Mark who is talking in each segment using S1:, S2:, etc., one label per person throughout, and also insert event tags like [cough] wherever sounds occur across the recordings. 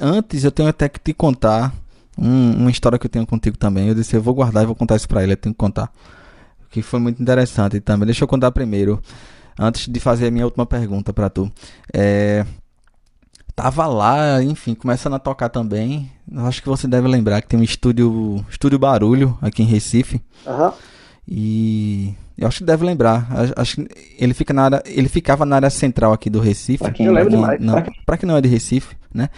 S1: Antes eu tenho até que te contar um, uma história que eu tenho contigo também. Eu disse, eu vou guardar e vou contar isso pra ele, eu tenho que contar. Que foi muito interessante também. Deixa eu contar primeiro, antes de fazer a minha última pergunta para tu. É, tava lá, enfim, começando a tocar também. Eu acho que você deve lembrar que tem um estúdio, estúdio Barulho aqui em Recife.
S2: Aham.
S1: E eu acho que deve lembrar. Acho que ele fica na área, ele ficava na área central aqui do Recife.
S2: Pra quem, eu lembro demais.
S1: Não, pra quem não é de Recife, né?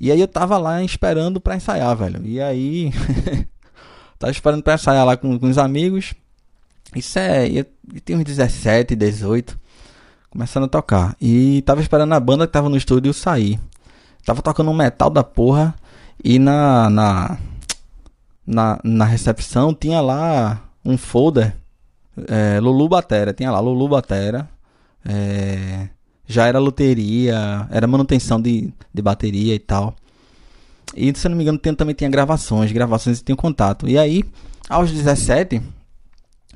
S1: E aí eu tava lá esperando pra ensaiar, velho. E aí. [laughs] tava esperando pra ensaiar lá com, com os amigos. Isso é. Eu, eu tinha uns 17, 18. Começando a tocar. E tava esperando a banda que tava no estúdio sair. Tava tocando um metal da porra. E na. Na, na, na recepção tinha lá um folder. É, Lulu Batera. Tinha lá Lulu Batera. É, já era loteria, era manutenção de, de bateria e tal. E se eu não me engano, também tinha gravações, gravações e tinha contato. E aí, aos 17,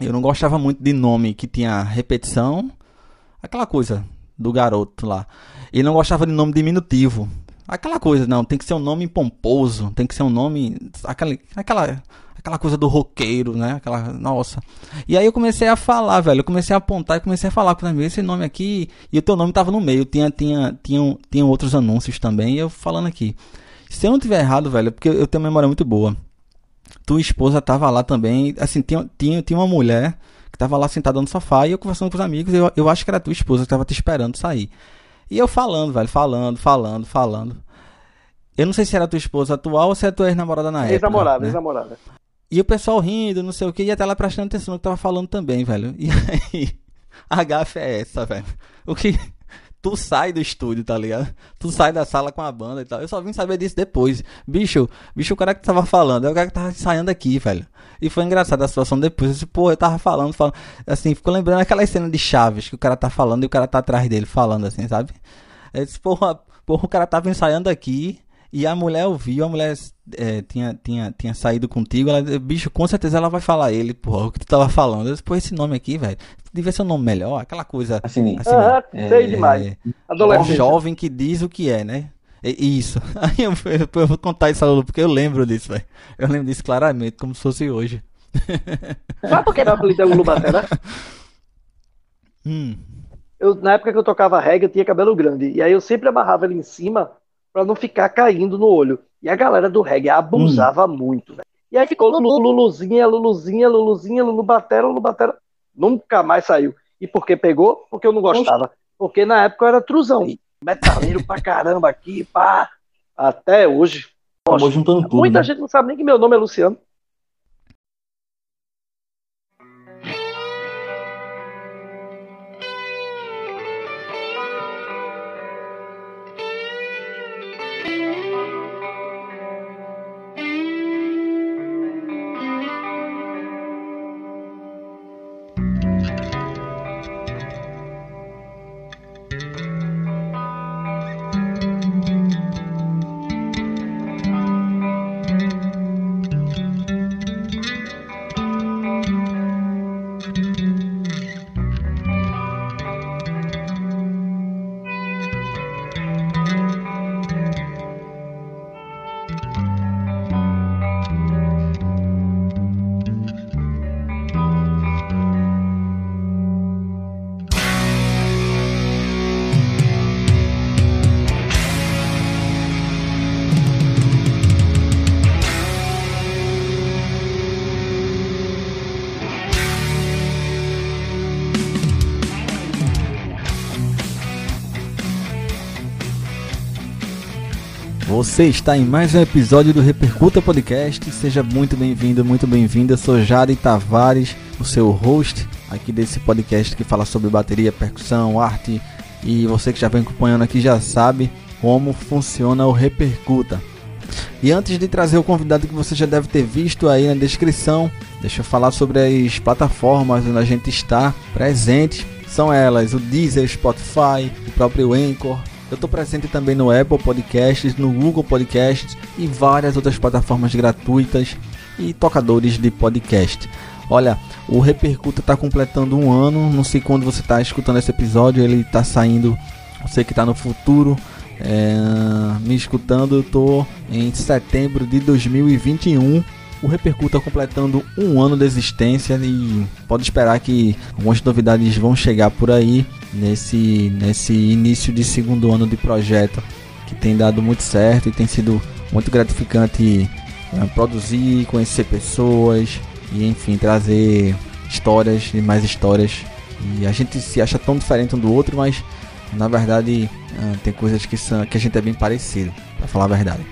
S1: eu não gostava muito de nome que tinha repetição, aquela coisa do garoto lá. E não gostava de nome diminutivo. Aquela coisa, não, tem que ser um nome pomposo, tem que ser um nome. Aquela, aquela aquela coisa do roqueiro, né? Aquela, nossa. E aí eu comecei a falar, velho. Eu comecei a apontar e comecei a falar com mim esse nome aqui. E o teu nome tava no meio. Tinha, tinha, tinha, tinha outros anúncios também. E eu falando aqui. Se eu não tiver errado, velho, porque eu tenho uma memória muito boa. Tua esposa tava lá também. Assim, tinha, tinha, tinha uma mulher que tava lá sentada no sofá e eu conversando com os amigos. Eu, eu acho que era tua esposa que tava te esperando sair. E eu falando, velho, falando, falando, falando. Eu não sei se era tua esposa atual ou se era tua ex-namorada na época.
S2: Ex-namorada,
S1: né?
S2: ex-namorada.
S1: E o pessoal rindo, não sei o que, e até lá prestando atenção no que tava falando também, velho. E aí, [laughs] a gafe é essa, velho. O que. [laughs] Tu sai do estúdio, tá ligado? Tu sai da sala com a banda e tal. Eu só vim saber disso depois. Bicho, bicho, o cara que tava falando, é o cara que tava ensaiando aqui, velho. E foi engraçado a situação depois. Eu disse, eu tava falando, falando. Assim, ficou lembrando aquela cena de Chaves que o cara tá falando e o cara tá atrás dele falando, assim, sabe? Eu disse, porra, porra, o cara tava ensaiando aqui. E a mulher ouviu, a mulher é, tinha, tinha, tinha saído contigo, ela bicho, com certeza ela vai falar ele, porra, o que tu tava falando. Eu disse, pô, esse nome aqui, velho, devia ser um nome melhor, aquela coisa.
S2: Assim, assim ah, é, sei demais.
S1: É, Adolescente. Um jovem que diz o que é, né? Isso. [laughs] Aí eu, eu, eu, vou contar isso a Lulu, porque eu lembro disso, velho. Eu lembro disso claramente, como se fosse hoje. [laughs]
S2: Sabe por que era apelido Lulu Batera?
S1: hum.
S2: Eu, na época que eu tocava reggae, eu tinha cabelo grande. E aí eu sempre amarrava ele em cima para não ficar caindo no olho. E a galera do reggae abusava hum. muito, velho. E aí ficou Lulu, Luluzinha, Luluzinha, Luluzinha, Lulu Batera, Lulu Batera. Nunca mais saiu. E por que pegou? Porque eu não gostava. Porque na época eu era truzão. Metaleiro pra caramba aqui, pá. Até hoje.
S1: Tudo,
S2: muita
S1: né?
S2: gente não sabe nem que meu nome é Luciano.
S1: Você está em mais um episódio do Repercuta Podcast. Seja muito bem-vindo, muito bem-vinda. Sou Jari Tavares, o seu host aqui desse podcast que fala sobre bateria, percussão, arte. E você que já vem acompanhando aqui já sabe como funciona o Repercuta. E antes de trazer o convidado que você já deve ter visto aí na descrição, deixa eu falar sobre as plataformas onde a gente está presente. São elas o Deezer, Spotify, o próprio Anchor, eu estou presente também no Apple Podcasts, no Google Podcasts e várias outras plataformas gratuitas e tocadores de podcast. Olha, o Repercuta está completando um ano. Não sei quando você está escutando esse episódio, ele está saindo. Você que está no futuro, é, me escutando, eu em setembro de 2021. O Repercuta completando um ano de existência e pode esperar que algumas novidades vão chegar por aí nesse, nesse início de segundo ano de projeto que tem dado muito certo e tem sido muito gratificante é, produzir, conhecer pessoas e enfim trazer histórias e mais histórias. E a gente se acha tão diferente um do outro, mas na verdade é, tem coisas que, são, que a gente é bem parecido, para falar a verdade.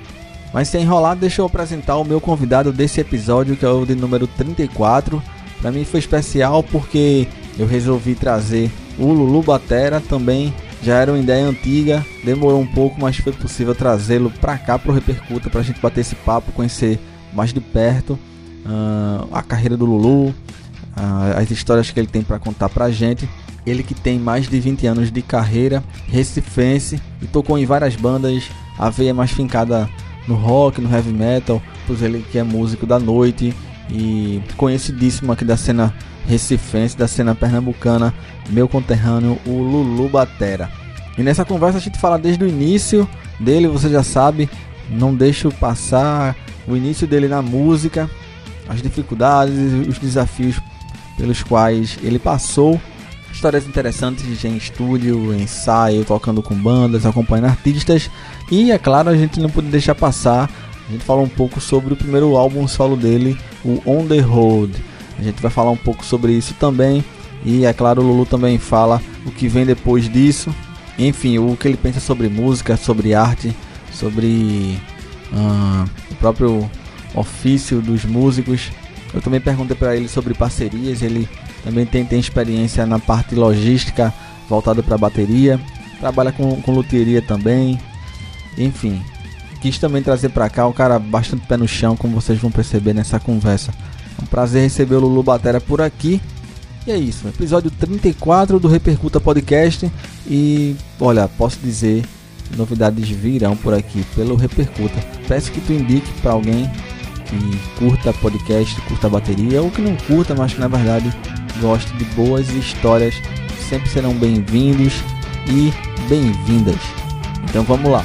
S1: Mas sem enrolar, deixa eu apresentar o meu convidado desse episódio, que é o de número 34. Para mim foi especial porque eu resolvi trazer o Lulu Batera, também já era uma ideia antiga, demorou um pouco, mas foi possível trazê-lo para cá pro Repercuta para a gente bater esse papo, conhecer mais de perto uh, a carreira do Lulu, uh, as histórias que ele tem para contar pra gente. Ele que tem mais de 20 anos de carreira, recifense e tocou em várias bandas, a veia mais fincada no rock, no heavy metal, pois ele que é músico da noite e conhecidíssimo aqui da cena recifense, da cena pernambucana, meu conterrâneo, o Lulu Batera. E nessa conversa a gente fala desde o início dele, você já sabe, não deixo passar o início dele na música, as dificuldades, os desafios pelos quais ele passou histórias interessantes em estúdio, ensaio, tocando com bandas, acompanhando artistas. E é claro, a gente não pode deixar passar. A gente fala um pouco sobre o primeiro álbum solo dele, o On the Road. A gente vai falar um pouco sobre isso também. E é claro, o Lulu também fala o que vem depois disso. Enfim, o que ele pensa sobre música, sobre arte, sobre uh, o próprio ofício dos músicos. Eu também perguntei para ele sobre parcerias. Ele também tem, tem experiência na parte logística voltada para bateria. Trabalha com, com luteria também. Enfim, quis também trazer para cá um cara bastante pé no chão, como vocês vão perceber nessa conversa. É um prazer receber o Lulu Batera por aqui. E é isso, episódio 34 do Repercuta Podcast. E olha, posso dizer, novidades virão por aqui pelo Repercuta. Peço que tu indique para alguém que curta podcast, curta bateria, ou que não curta, mas que na verdade goste de boas histórias, sempre serão bem-vindos e bem-vindas. Então vamos lá.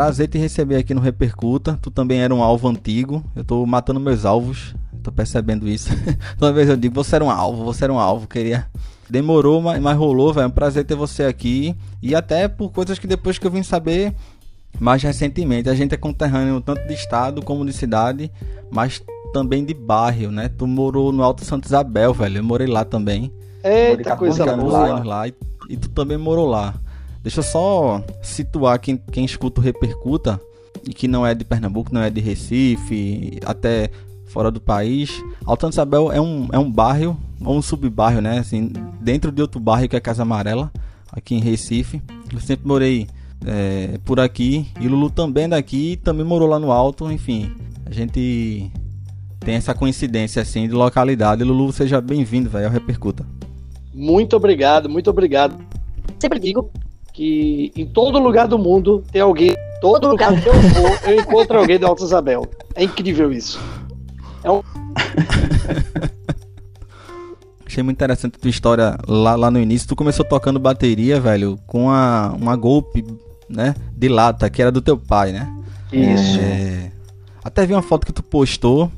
S1: Prazer te receber aqui no Repercuta. Tu também era um alvo antigo. Eu tô matando meus alvos. Tô percebendo isso. [laughs] Toda vez eu digo, você era um alvo, você era um alvo. Queria. Demorou, mas, mas rolou, velho. É um prazer ter você aqui. E até por coisas que depois que eu vim saber mais recentemente. A gente é conterrâneo tanto de estado como de cidade, mas também de bairro, né? Tu morou no Alto Santa Isabel, velho. Eu morei lá também.
S2: Eita, coisa boa.
S1: Lá, e, e tu também morou lá. Deixa eu só situar quem, quem escuta o Repercuta e que não é de Pernambuco, não é de Recife, até fora do país. Alto Isabel é um, é um bairro, ou um subbairro, né? Assim, dentro de outro bairro que é Casa Amarela, aqui em Recife. Eu sempre morei é, por aqui e Lulu também é daqui, também morou lá no Alto. Enfim, a gente tem essa coincidência assim de localidade. Lulu, seja bem-vindo, velho, ao Repercuta.
S2: Muito obrigado, muito obrigado. Sempre digo que em todo lugar do mundo tem alguém. Todo lugar que eu vou, eu encontro alguém do Alto Isabel. É incrível isso. É um... [laughs]
S1: Achei muito interessante a tua história lá, lá no início. Tu começou tocando bateria, velho, com a, uma golpe, né? De lata, que era do teu pai, né?
S2: Isso.
S1: É... Até vi uma foto que tu postou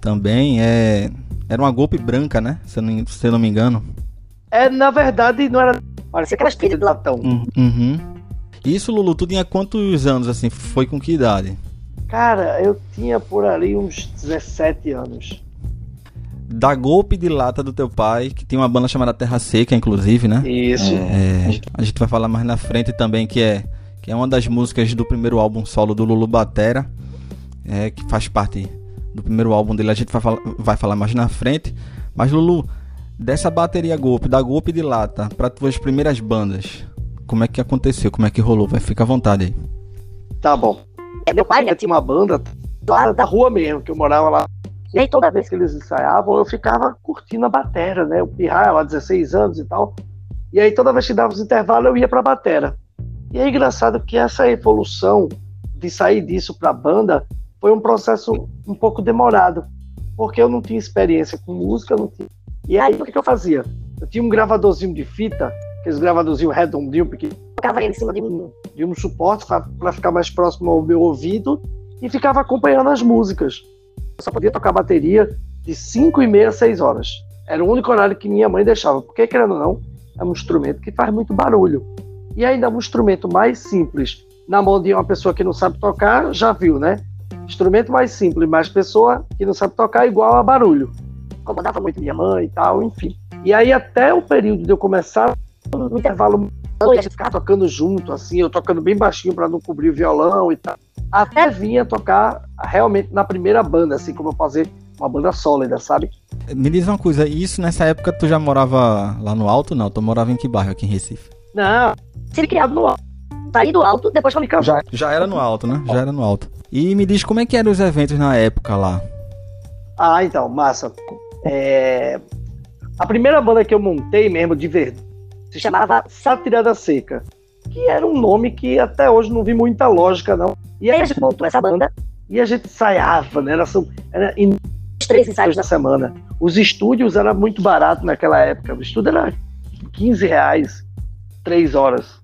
S1: também. É... Era uma golpe branca, né? Se eu não, se eu não me engano.
S2: É, na verdade, não era Parecia aquelas pilhas de latão.
S1: Uhum. Isso, Lulu, tu tinha quantos anos, assim? Foi com que idade?
S2: Cara, eu tinha por ali uns 17 anos.
S1: Da golpe de lata do teu pai, que tem uma banda chamada Terra Seca, inclusive, né?
S2: Isso.
S1: É, a gente vai falar mais na frente também, que é, que é uma das músicas do primeiro álbum solo do Lulu Batera, é, que faz parte do primeiro álbum dele. A gente vai vai falar mais na frente. Mas, Lulu, Dessa bateria golpe, da golpe de lata, para tuas primeiras bandas, como é que aconteceu? Como é que rolou? Vai ficar à vontade aí.
S2: Tá bom. É, meu pai né, tinha uma banda lá da rua mesmo, que eu morava lá. E aí toda vez que eles ensaiavam, eu ficava curtindo a bateria, né? Eu pirrava lá 16 anos e tal. E aí toda vez que dava os intervalos eu ia para a batera. E é engraçado que essa evolução de sair disso para a banda foi um processo um pouco demorado, porque eu não tinha experiência com música, não tinha. E aí o que, que eu fazia? Eu tinha um gravadorzinho de fita, aqueles gravadorzinho redondinho, porque ficava em cima de um, de um suporte para ficar mais próximo ao meu ouvido e ficava acompanhando as músicas. Eu só podia tocar bateria de 5 e meia a 6 horas. Era o único horário que minha mãe deixava, porque, querendo ou não, é um instrumento que faz muito barulho. E ainda é um instrumento mais simples, na mão de uma pessoa que não sabe tocar, já viu, né? Instrumento mais simples, mas pessoa que não sabe tocar igual a barulho. Incomodava muito minha mãe e tal, enfim. E aí, até o período de eu começar, no intervalo, a gente ficava tocando junto, assim, eu tocando bem baixinho para não cobrir o violão e tal. Até vinha tocar realmente na primeira banda, assim, como eu fazer uma banda sólida, sabe?
S1: Me diz uma coisa, isso nessa época tu já morava lá no Alto? Não, tu morava em que bairro aqui em Recife?
S2: Não, ser criado no Alto. Saí do Alto, depois eu me.
S1: Já, já era no Alto, né? Já era no Alto. E me diz como é que eram os eventos na época lá?
S2: Ah, então, massa. É... A primeira banda que eu montei mesmo de verdade se chamava Sátira da Seca, que era um nome que até hoje não vi muita lógica, não. E aí a gente montou essa banda e a gente ensaiava, né? Era, era em três ensaios na semana. Os estúdios eram muito baratos naquela época. O estúdio era 15 reais, três horas.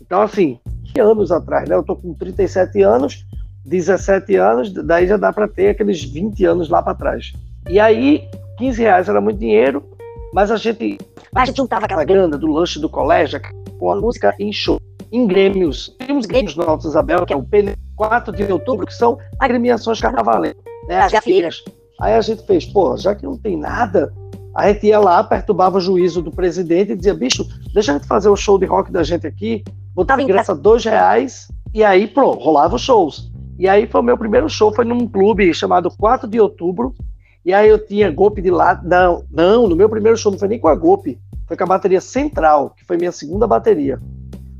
S2: Então, assim, anos atrás, né? Eu tô com 37 anos, 17 anos, daí já dá para ter aqueles 20 anos lá para trás. E aí, 15 reais era muito dinheiro, mas a gente, a gente juntava aquela grana do lanche do colégio com a música em show, em grêmios. Temos grêmios no Alto Isabel, que é o PN 4 de outubro, que são agremiações carnavalentas, né, as gafieiras. Aí a gente fez, pô, já que não tem nada, a gente ia lá, perturbava o juízo do presidente e dizia, bicho, deixa a gente fazer o show de rock da gente aqui, botava ingresso a dois reais, e aí, pronto, rolava os shows. E aí foi o meu primeiro show, foi num clube chamado 4 de outubro, e aí eu tinha golpe de lado. Não, não, no meu primeiro show não foi nem com a golpe, foi com a bateria central, que foi minha segunda bateria.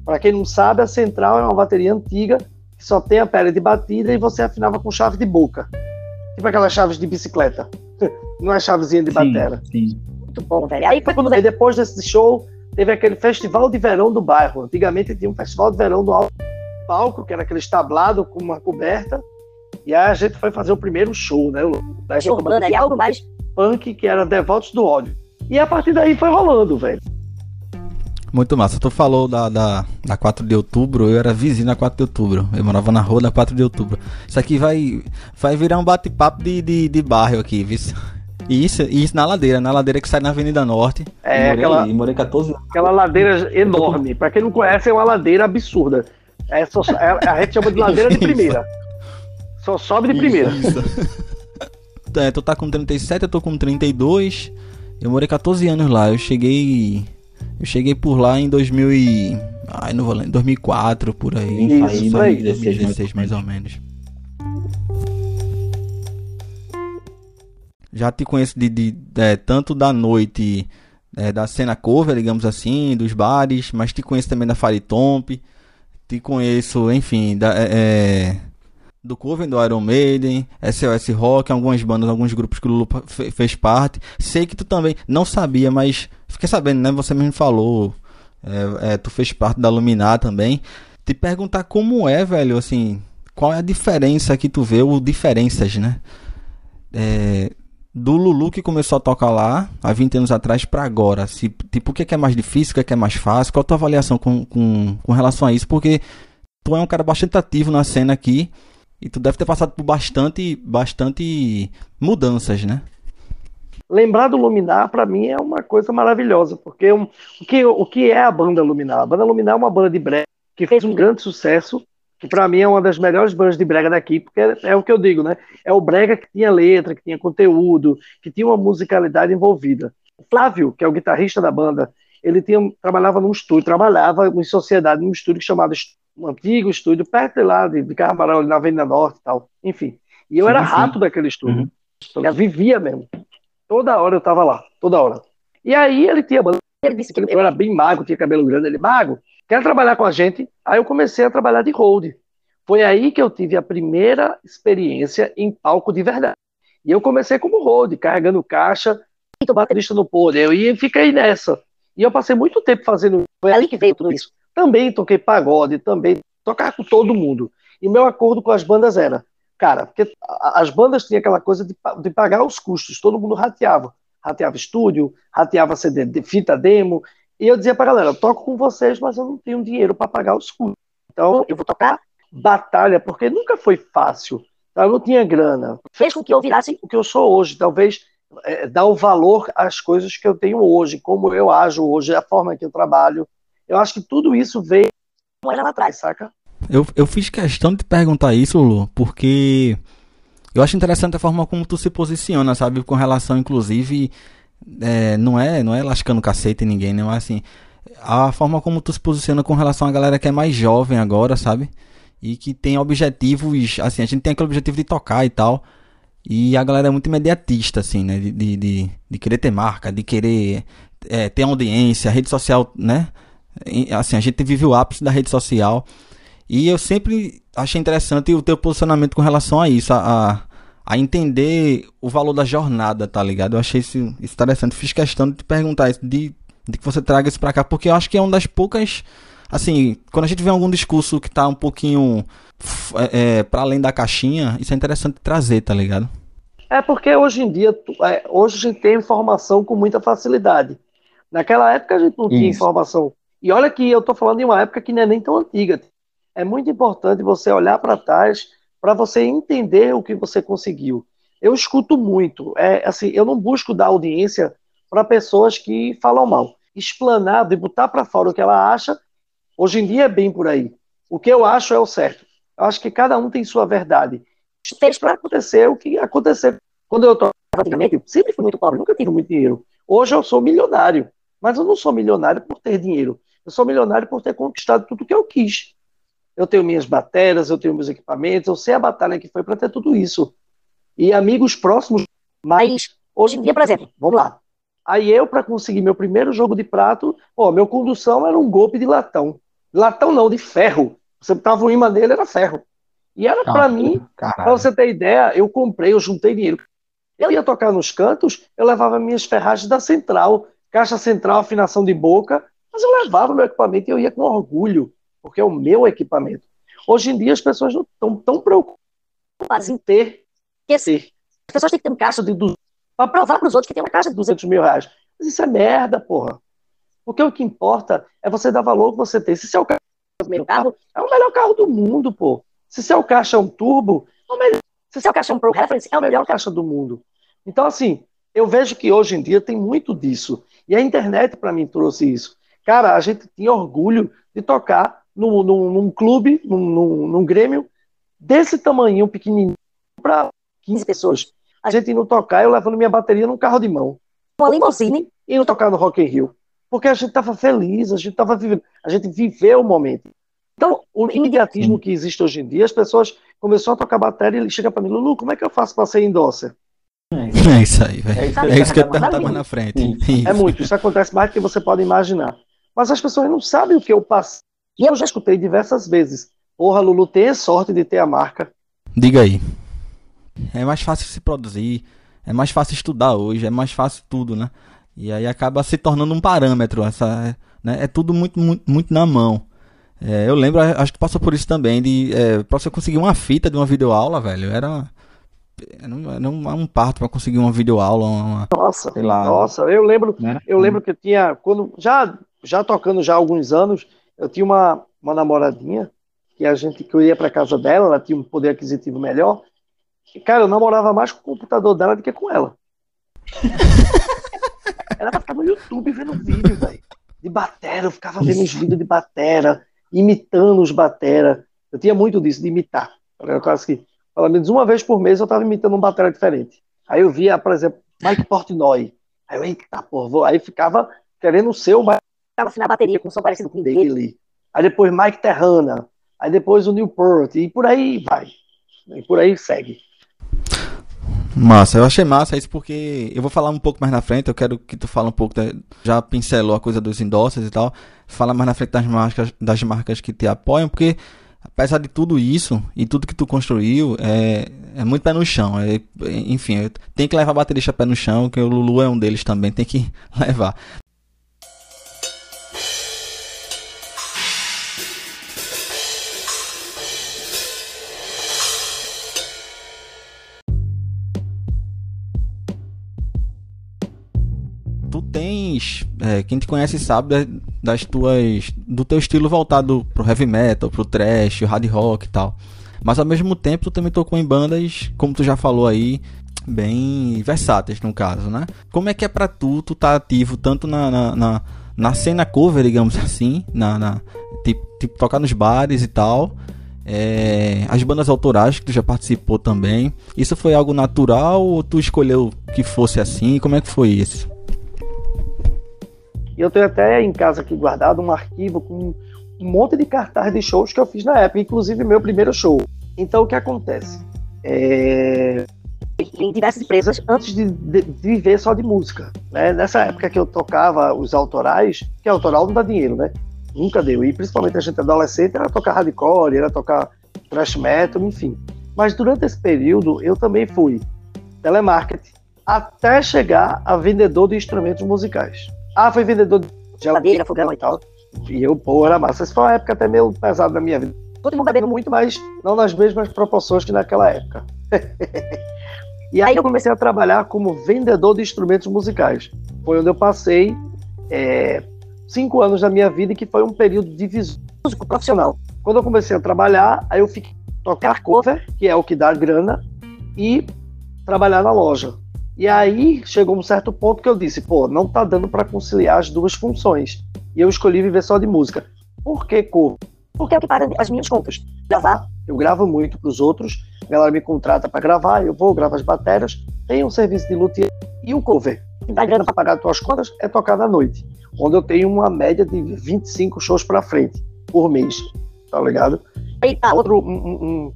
S2: Para quem não sabe, a central é uma bateria antiga que só tem a pele de batida e você afinava com chave de boca. Tipo aquelas chaves de bicicleta. [laughs] não é chavezinha de batera. Sim. Muito bom, velho. Aí quando depois desse show, teve aquele festival de verão do bairro. Antigamente tinha um festival de verão do alto palco, que era aquele establado com uma coberta. E aí a gente foi fazer o primeiro show, né? Essa urbana e algo mais punk, que era Devotos do Ódio. E a partir daí foi rolando, velho.
S1: Muito massa. Tu falou da, da, da 4 de outubro, eu era vizinho na 4 de outubro. Eu morava na rua da 4 de outubro. Isso aqui vai, vai virar um bate-papo de, de, de bairro aqui, viu? Isso, isso na ladeira, na ladeira que sai na Avenida Norte.
S2: É, morei, aquela, morei 14 anos. Aquela ladeira enorme. Pra quem não conhece, é uma ladeira absurda. É só, é, a gente chama de ladeira de primeira. Só sobe de primeira. Isso.
S1: é, tu tá com 37, eu tô com 32. Eu morei 14 anos lá. Eu cheguei. Eu cheguei por lá em 2000 e... Ai, não vou lembrar. 2004, por aí.
S2: Isso, isso aí.
S1: 2016, mais ou menos. Já te conheço de, de, de é, tanto da noite é, da cena cover, digamos assim, dos bares, mas te conheço também da Faritomp. Te conheço, enfim, da, é, é do cover do Iron Maiden, SOS Rock, algumas bandas, alguns grupos que o Lulu fez parte. Sei que tu também não sabia, mas fiquei sabendo, né? Você mesmo falou, é, é, tu fez parte da Luminar também. Te perguntar como é, velho, assim, qual é a diferença que tu vê, ou diferenças, né? É, do Lulu que começou a tocar lá há 20 anos atrás para agora? Se, tipo, o que é, é mais difícil, o que é, que é mais fácil? Qual a tua avaliação com, com, com relação a isso? Porque tu é um cara bastante ativo na cena aqui e tu deve ter passado por bastante, bastante mudanças, né?
S2: Lembrar do Luminar, para mim, é uma coisa maravilhosa, porque um, o, que, o que é a banda Luminar? A banda Luminar é uma banda de brega que fez um grande sucesso, que para mim é uma das melhores bandas de brega daqui, porque é, é, o que eu digo, né? É o brega que tinha letra, que tinha conteúdo, que tinha uma musicalidade envolvida. O Flávio, que é o guitarrista da banda, ele tinha, trabalhava num estúdio, trabalhava em sociedade num estúdio chamado um antigo estúdio, perto de lá, de, de Carmarão, na Avenida Norte e tal. Enfim. E eu sim, era rato sim. daquele estúdio. Uhum. Eu vivia mesmo. Toda hora eu tava lá, toda hora. E aí ele tinha ele disse que eu era bem mago, tinha cabelo grande, ele, mago, quer trabalhar com a gente? Aí eu comecei a trabalhar de hold. Foi aí que eu tive a primeira experiência em palco de verdade. E eu comecei como hold, carregando caixa, e baterista no pôr. Eu ia e fiquei nessa. E eu passei muito tempo fazendo. Foi ali que veio tudo isso. Também toquei pagode, também tocava com todo mundo. E meu acordo com as bandas era, cara, porque as bandas tinham aquela coisa de, de pagar os custos, todo mundo rateava. Rateava estúdio, rateava CD, fita demo. E eu dizia pra galera, toco com vocês, mas eu não tenho dinheiro para pagar os custos. Então eu vou tocar batalha, porque nunca foi fácil. Eu não tinha grana. Fez com que eu virasse o que eu sou hoje. Talvez é, dar o valor às coisas que eu tenho hoje, como eu ajo hoje, a forma que eu trabalho. Eu acho que tudo isso veio lá atrás, saca?
S1: Eu, eu fiz questão de perguntar isso, Lu, porque eu acho interessante a forma como tu se posiciona, sabe? Com relação, inclusive, é, não é não é lascando cacete em ninguém, não é assim. A forma como tu se posiciona com relação à galera que é mais jovem agora, sabe? E que tem objetivos, assim, a gente tem aquele objetivo de tocar e tal. E a galera é muito imediatista, assim, né? De, de, de, de querer ter marca, de querer é, ter audiência, rede social, né? Assim, a gente vive o ápice da rede social. E eu sempre achei interessante o teu posicionamento com relação a isso, a, a entender o valor da jornada, tá ligado? Eu achei isso, isso interessante. Fiz questão de te perguntar isso, de, de que você traga isso pra cá, porque eu acho que é uma das poucas. Assim, quando a gente vê algum discurso que tá um pouquinho é, é, para além da caixinha, isso é interessante trazer, tá ligado?
S2: É porque hoje em dia, é, hoje a gente tem informação com muita facilidade. Naquela época a gente não isso. tinha informação. E olha que eu tô falando de uma época que não é nem tão antiga é muito importante você olhar para trás para você entender o que você conseguiu. Eu escuto muito, é assim, eu não busco dar audiência para pessoas que falam mal. Explanado e botar para fora o que ela acha, hoje em dia é bem por aí. O que eu acho é o certo. Eu acho que cada um tem sua verdade. Fez para acontecer o que aconteceu. Quando eu tô antigamente, sempre fui muito pobre, nunca tive muito dinheiro. Hoje eu sou milionário, mas eu não sou milionário por ter dinheiro. Eu sou milionário por ter conquistado tudo que eu quis eu tenho minhas baterias, eu tenho meus equipamentos, eu sei a batalha que foi para ter tudo isso. E amigos próximos, mas hoje em dia, por exemplo, vamos lá. Aí eu, para conseguir meu primeiro jogo de prato, ó, meu condução era um golpe de latão. Latão não, de ferro. Você tava o imã dele, era ferro. E era para mim, para você ter ideia, eu comprei, eu juntei dinheiro. Eu ia tocar nos cantos, eu levava minhas ferragens da central, caixa central, afinação de boca, mas eu levava meu equipamento e eu ia com orgulho porque é o meu equipamento. Hoje em dia as pessoas não estão tão preocupadas em ter que ser. As pessoas têm que ter uma caixa de 200 para provar para os outros que tem uma caixa de 200 mil reais. Mas isso é merda, porra. Porque o que importa é você dar valor que você tem. Se seu carro é o primeiro carro, é o melhor carro do mundo, pô. Se seu caixa é um turbo, é o melhor. Se seu caixa é um Pro Reference, é o melhor caixa do mundo. Então, assim, eu vejo que hoje em dia tem muito disso. E a internet, para mim, trouxe isso. Cara, a gente tinha orgulho de tocar num, num, num clube, num, num, num, Grêmio, desse tamanho, pequenininho, para 15 pessoas. A gente indo tocar, eu levando minha bateria num carro de mão. Uma limousine, indo tocar no Rock in Rio. Porque a gente estava feliz, a gente estava vivendo, a gente viveu o momento. Então, o imediatismo que existe hoje em dia, as pessoas começaram a tocar bateria e ele chega para mim, Lulu, como é que eu faço para ser endosser?
S1: É isso aí, velho. É, isso, é isso que eu perguntava mais na frente.
S2: É muito, isso acontece mais do que você pode imaginar. Mas as pessoas não sabem o que eu passei e eu já escutei diversas vezes. Porra, Lulu tem sorte de ter a marca.
S1: Diga aí. É mais fácil se produzir, é mais fácil estudar hoje, é mais fácil tudo, né? E aí acaba se tornando um parâmetro. Essa, né? É tudo muito, muito, muito na mão. É, eu lembro, acho que passou por isso também, de é, pra você conseguir uma fita de uma videoaula, velho, era, era, um, um, parto para conseguir uma videoaula. Uma,
S2: nossa, sei lá. Nossa, eu lembro, né? eu lembro que tinha, quando já, já tocando já há alguns anos, eu tinha uma, uma namoradinha que a gente que eu ia para casa dela, ela tinha um poder aquisitivo melhor. E, cara, eu namorava mais com o computador dela do que com ela. [laughs] ela ficar no YouTube vendo vídeo, velho. De batera, eu ficava vendo os vídeos de batera, imitando os batera. Eu tinha muito disso, de imitar. Era quase que, pelo menos uma vez por mês, eu estava imitando um batera diferente. Aí eu via, por exemplo, Mike Portnoy. Aí eu, eita, porra, aí ficava querendo ser o Mike ficava assim na bateria com som parecido com o dele. Aí depois Mike Terrana. Aí depois o Newport. E por aí vai. E por aí segue.
S1: Massa, eu achei massa isso porque eu vou falar um pouco mais na frente, eu quero que tu fale um pouco, já pincelou a coisa dos endosses e tal, fala mais na frente das marcas, das marcas que te apoiam, porque apesar de tudo isso e tudo que tu construiu, é, é muito pé no chão, é, enfim, tem que levar baterista pé no chão, que o Lulu é um deles também, tem que [laughs] levar. Mais. É, quem te conhece sabe das tuas. do teu estilo voltado pro heavy metal, pro trash, hard rock e tal. Mas ao mesmo tempo tu também tocou em bandas, como tu já falou aí, bem versáteis no caso, né? Como é que é pra tu, tu tá ativo tanto na, na, na, na cena cover, digamos [laughs] assim, na, na tipo, tipo, tocar nos bares e tal, é, as bandas autorais que tu já participou também, isso foi algo natural ou tu escolheu que fosse assim? Como é que foi isso?
S2: Eu tenho até em casa aqui guardado um arquivo com um monte de cartaz de shows que eu fiz na época, inclusive meu primeiro show. Então o que acontece? É... Em diversas empresas antes de, de, de, viver só de música. Né? Nessa época que eu tocava os autorais, que autoral não dá dinheiro, né? Nunca deu. E principalmente a gente adolescente era tocar hardcore, era tocar thrash metal, enfim. Mas durante esse período eu também fui telemarketing, até chegar a vendedor de instrumentos musicais. Ah, foi vendedor de geladeira, fogão e tal. E eu, pô, era massa. Essa foi uma época até meio pesada da minha vida. Todo mundo bebendo muito, mas não nas mesmas proporções que naquela época. [laughs] e aí eu comecei a trabalhar como vendedor de instrumentos musicais. Foi onde eu passei é, cinco anos da minha vida, que foi um período de músico profissional. Quando eu comecei a trabalhar, aí eu fiquei tocar cover, que é o que dá grana, e trabalhar na loja. E aí chegou um certo ponto que eu disse, pô, não tá dando para conciliar as duas funções. E eu escolhi viver só de música. Por que cover? Porque é o que paga as minhas contas. Gravar, eu gravo muito para os outros, a galera me contrata para gravar, eu vou, gravo as baterias, tenho um serviço de luthier e o cover. Que dá grana para pagar as tuas contas é tocar na noite onde eu tenho uma média de 25 shows para frente por mês, tá ligado? Tá outro um, um,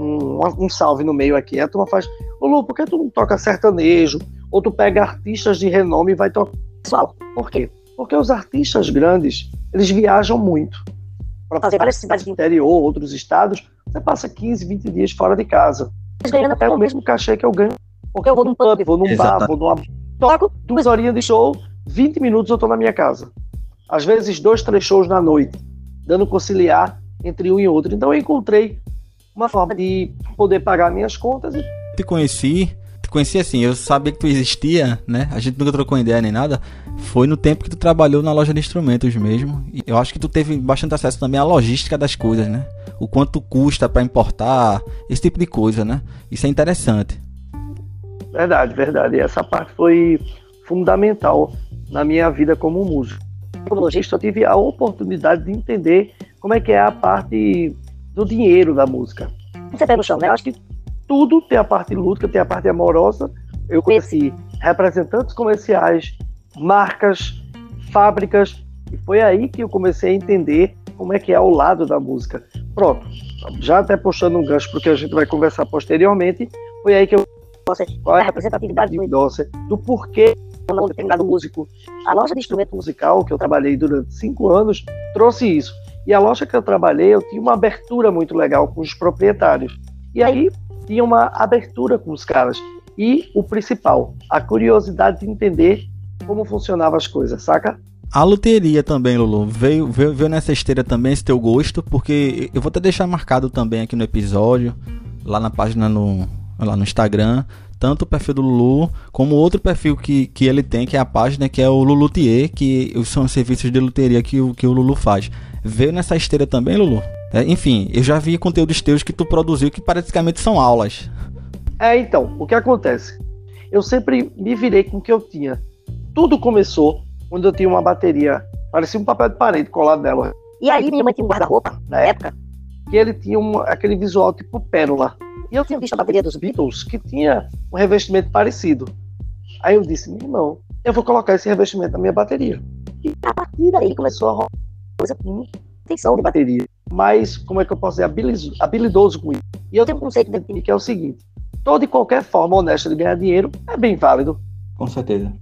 S2: um, um, salve no meio aqui. A turma faz, ô Lu, por que tu não toca sertanejo? Ou tu pega artistas de renome e vai tocar. Pessoal, por quê? Porque os artistas grandes, eles viajam muito. Para fazer várias cidades do interior, outros estados, você passa 15, 20 dias fora de casa. Ganham até o mesmo cachê que eu ganho. Porque eu vou num pub, vou num Exatamente. bar, vou numa. Toco duas horinhas de show, 20 minutos eu estou na minha casa. Às vezes, dois, três shows na noite, dando conciliar entre um e outro. Então, eu encontrei uma forma de poder pagar minhas contas. E...
S1: Te conheci, te conheci assim, eu sabia que tu existia, né? A gente nunca trocou ideia nem nada. Foi no tempo que tu trabalhou na loja de instrumentos mesmo. E eu acho que tu teve bastante acesso também à logística das coisas, né? O quanto custa para importar, esse tipo de coisa, né? Isso é interessante.
S2: Verdade, verdade. E essa parte foi fundamental na minha vida como músico. Como lojista, eu tive a oportunidade de entender como é que é a parte do dinheiro da música. Você pé no chão, né? Eu acho que tudo tem a parte lúdica, tem a parte amorosa. Eu conheci representantes comerciais, marcas, fábricas, e foi aí que eu comecei a entender como é que é o lado da música. Pronto, já até puxando um gancho porque a gente vai conversar posteriormente, foi aí que eu qual é a representatividade do endosser, do porquê um determinado músico. A loja de instrumento musical que eu trabalhei durante cinco anos trouxe isso. E a loja que eu trabalhei, eu tinha uma abertura muito legal com os proprietários. E aí tinha uma abertura com os caras. E o principal, a curiosidade de entender como funcionavam as coisas, saca?
S1: A loteria também, Lulu, veio, veio, veio nessa esteira também esse teu gosto, porque eu vou até deixar marcado também aqui no episódio, lá na página no, lá no Instagram, tanto o perfil do Lulu como outro perfil que, que ele tem, que é a página que é o Lulutier, que são os serviços de luteria que, o, que o Lulu faz. Veio nessa esteira também, Lulu? É, enfim, eu já vi conteúdos teus que tu produziu que praticamente são aulas.
S2: É, então, o que acontece? Eu sempre me virei com o que eu tinha. Tudo começou quando eu tinha uma bateria, parecia um papel de parede colado nela. E aí minha mãe tinha um guarda-roupa, na época, que ele tinha um, aquele visual tipo pérola. E eu tinha visto a bateria dos Beatles que tinha um revestimento parecido. Aí eu disse, meu irmão, eu vou colocar esse revestimento na minha bateria. E a partir daí começou a rolar coisa com intenção de bateria. Mas como é que eu posso ser habilidoso com isso? E eu tenho um conceito dentro de mim que é o seguinte: toda e qualquer forma honesta de ganhar dinheiro é bem válido.
S1: Com certeza.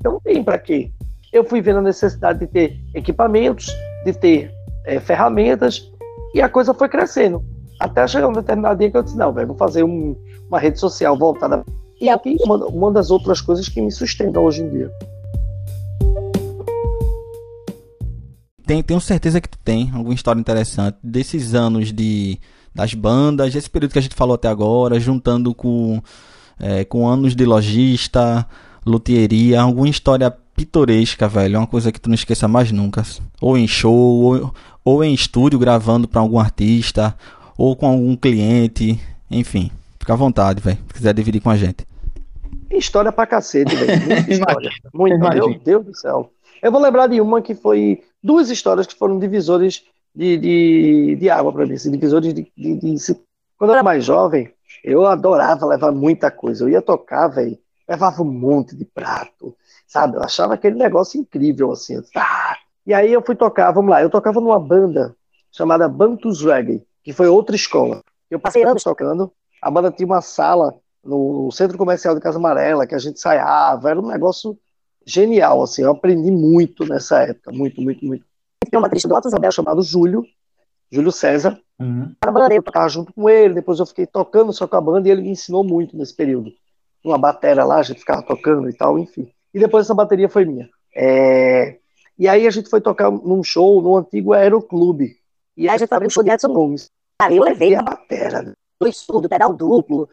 S2: Então tem para quê? Eu fui vendo a necessidade de ter equipamentos, de ter é, ferramentas, e a coisa foi crescendo. Até chegar um determinado dia que eu disse, não, velho, vou fazer um, uma rede social voltada. E aqui uma, uma das outras coisas que me sustentam hoje em dia.
S1: Tem, tenho certeza que tu tem alguma história interessante desses anos de das bandas, esse período que a gente falou até agora, juntando com, é, com anos de lojista, luthieria, alguma história pitoresca, velho. É uma coisa que tu não esqueça mais nunca. Ou em show, ou, ou em estúdio gravando para algum artista, ou com algum cliente, enfim. Fica à vontade, velho. Se quiser dividir com a gente.
S2: História pra cacete, velho. Muita [laughs] história. Muita, meu Deus do céu. Eu vou lembrar de uma que foi. Duas histórias que foram divisores de, de, de água para mim, assim, divisores de, de, de, Quando eu era mais jovem, eu adorava levar muita coisa. Eu ia tocar, velho, levava um monte de prato, sabe? Eu achava aquele negócio incrível, assim. Ah! E aí eu fui tocar, vamos lá, eu tocava numa banda chamada Bantus Reggae, que foi outra escola. Eu passei anos tocando, a banda tinha uma sala no centro comercial de Casa Amarela, que a gente ensaiava, era um negócio genial, assim, eu aprendi muito nessa época, muito, muito, muito. Tem um baterista do Alto Isabel chamado Júlio, Júlio César, uhum. a banda eu tocava junto com ele, depois eu fiquei tocando só com a banda e ele me ensinou muito nesse período. Uma bateria lá, a gente ficava tocando e tal, enfim. E depois essa bateria foi minha. É... E aí a gente foi tocar num show no antigo Aeroclube. E aí a gente foi no show de Edson Gomes. Aí eu levei a bateria, dois surdo, pedal duplo,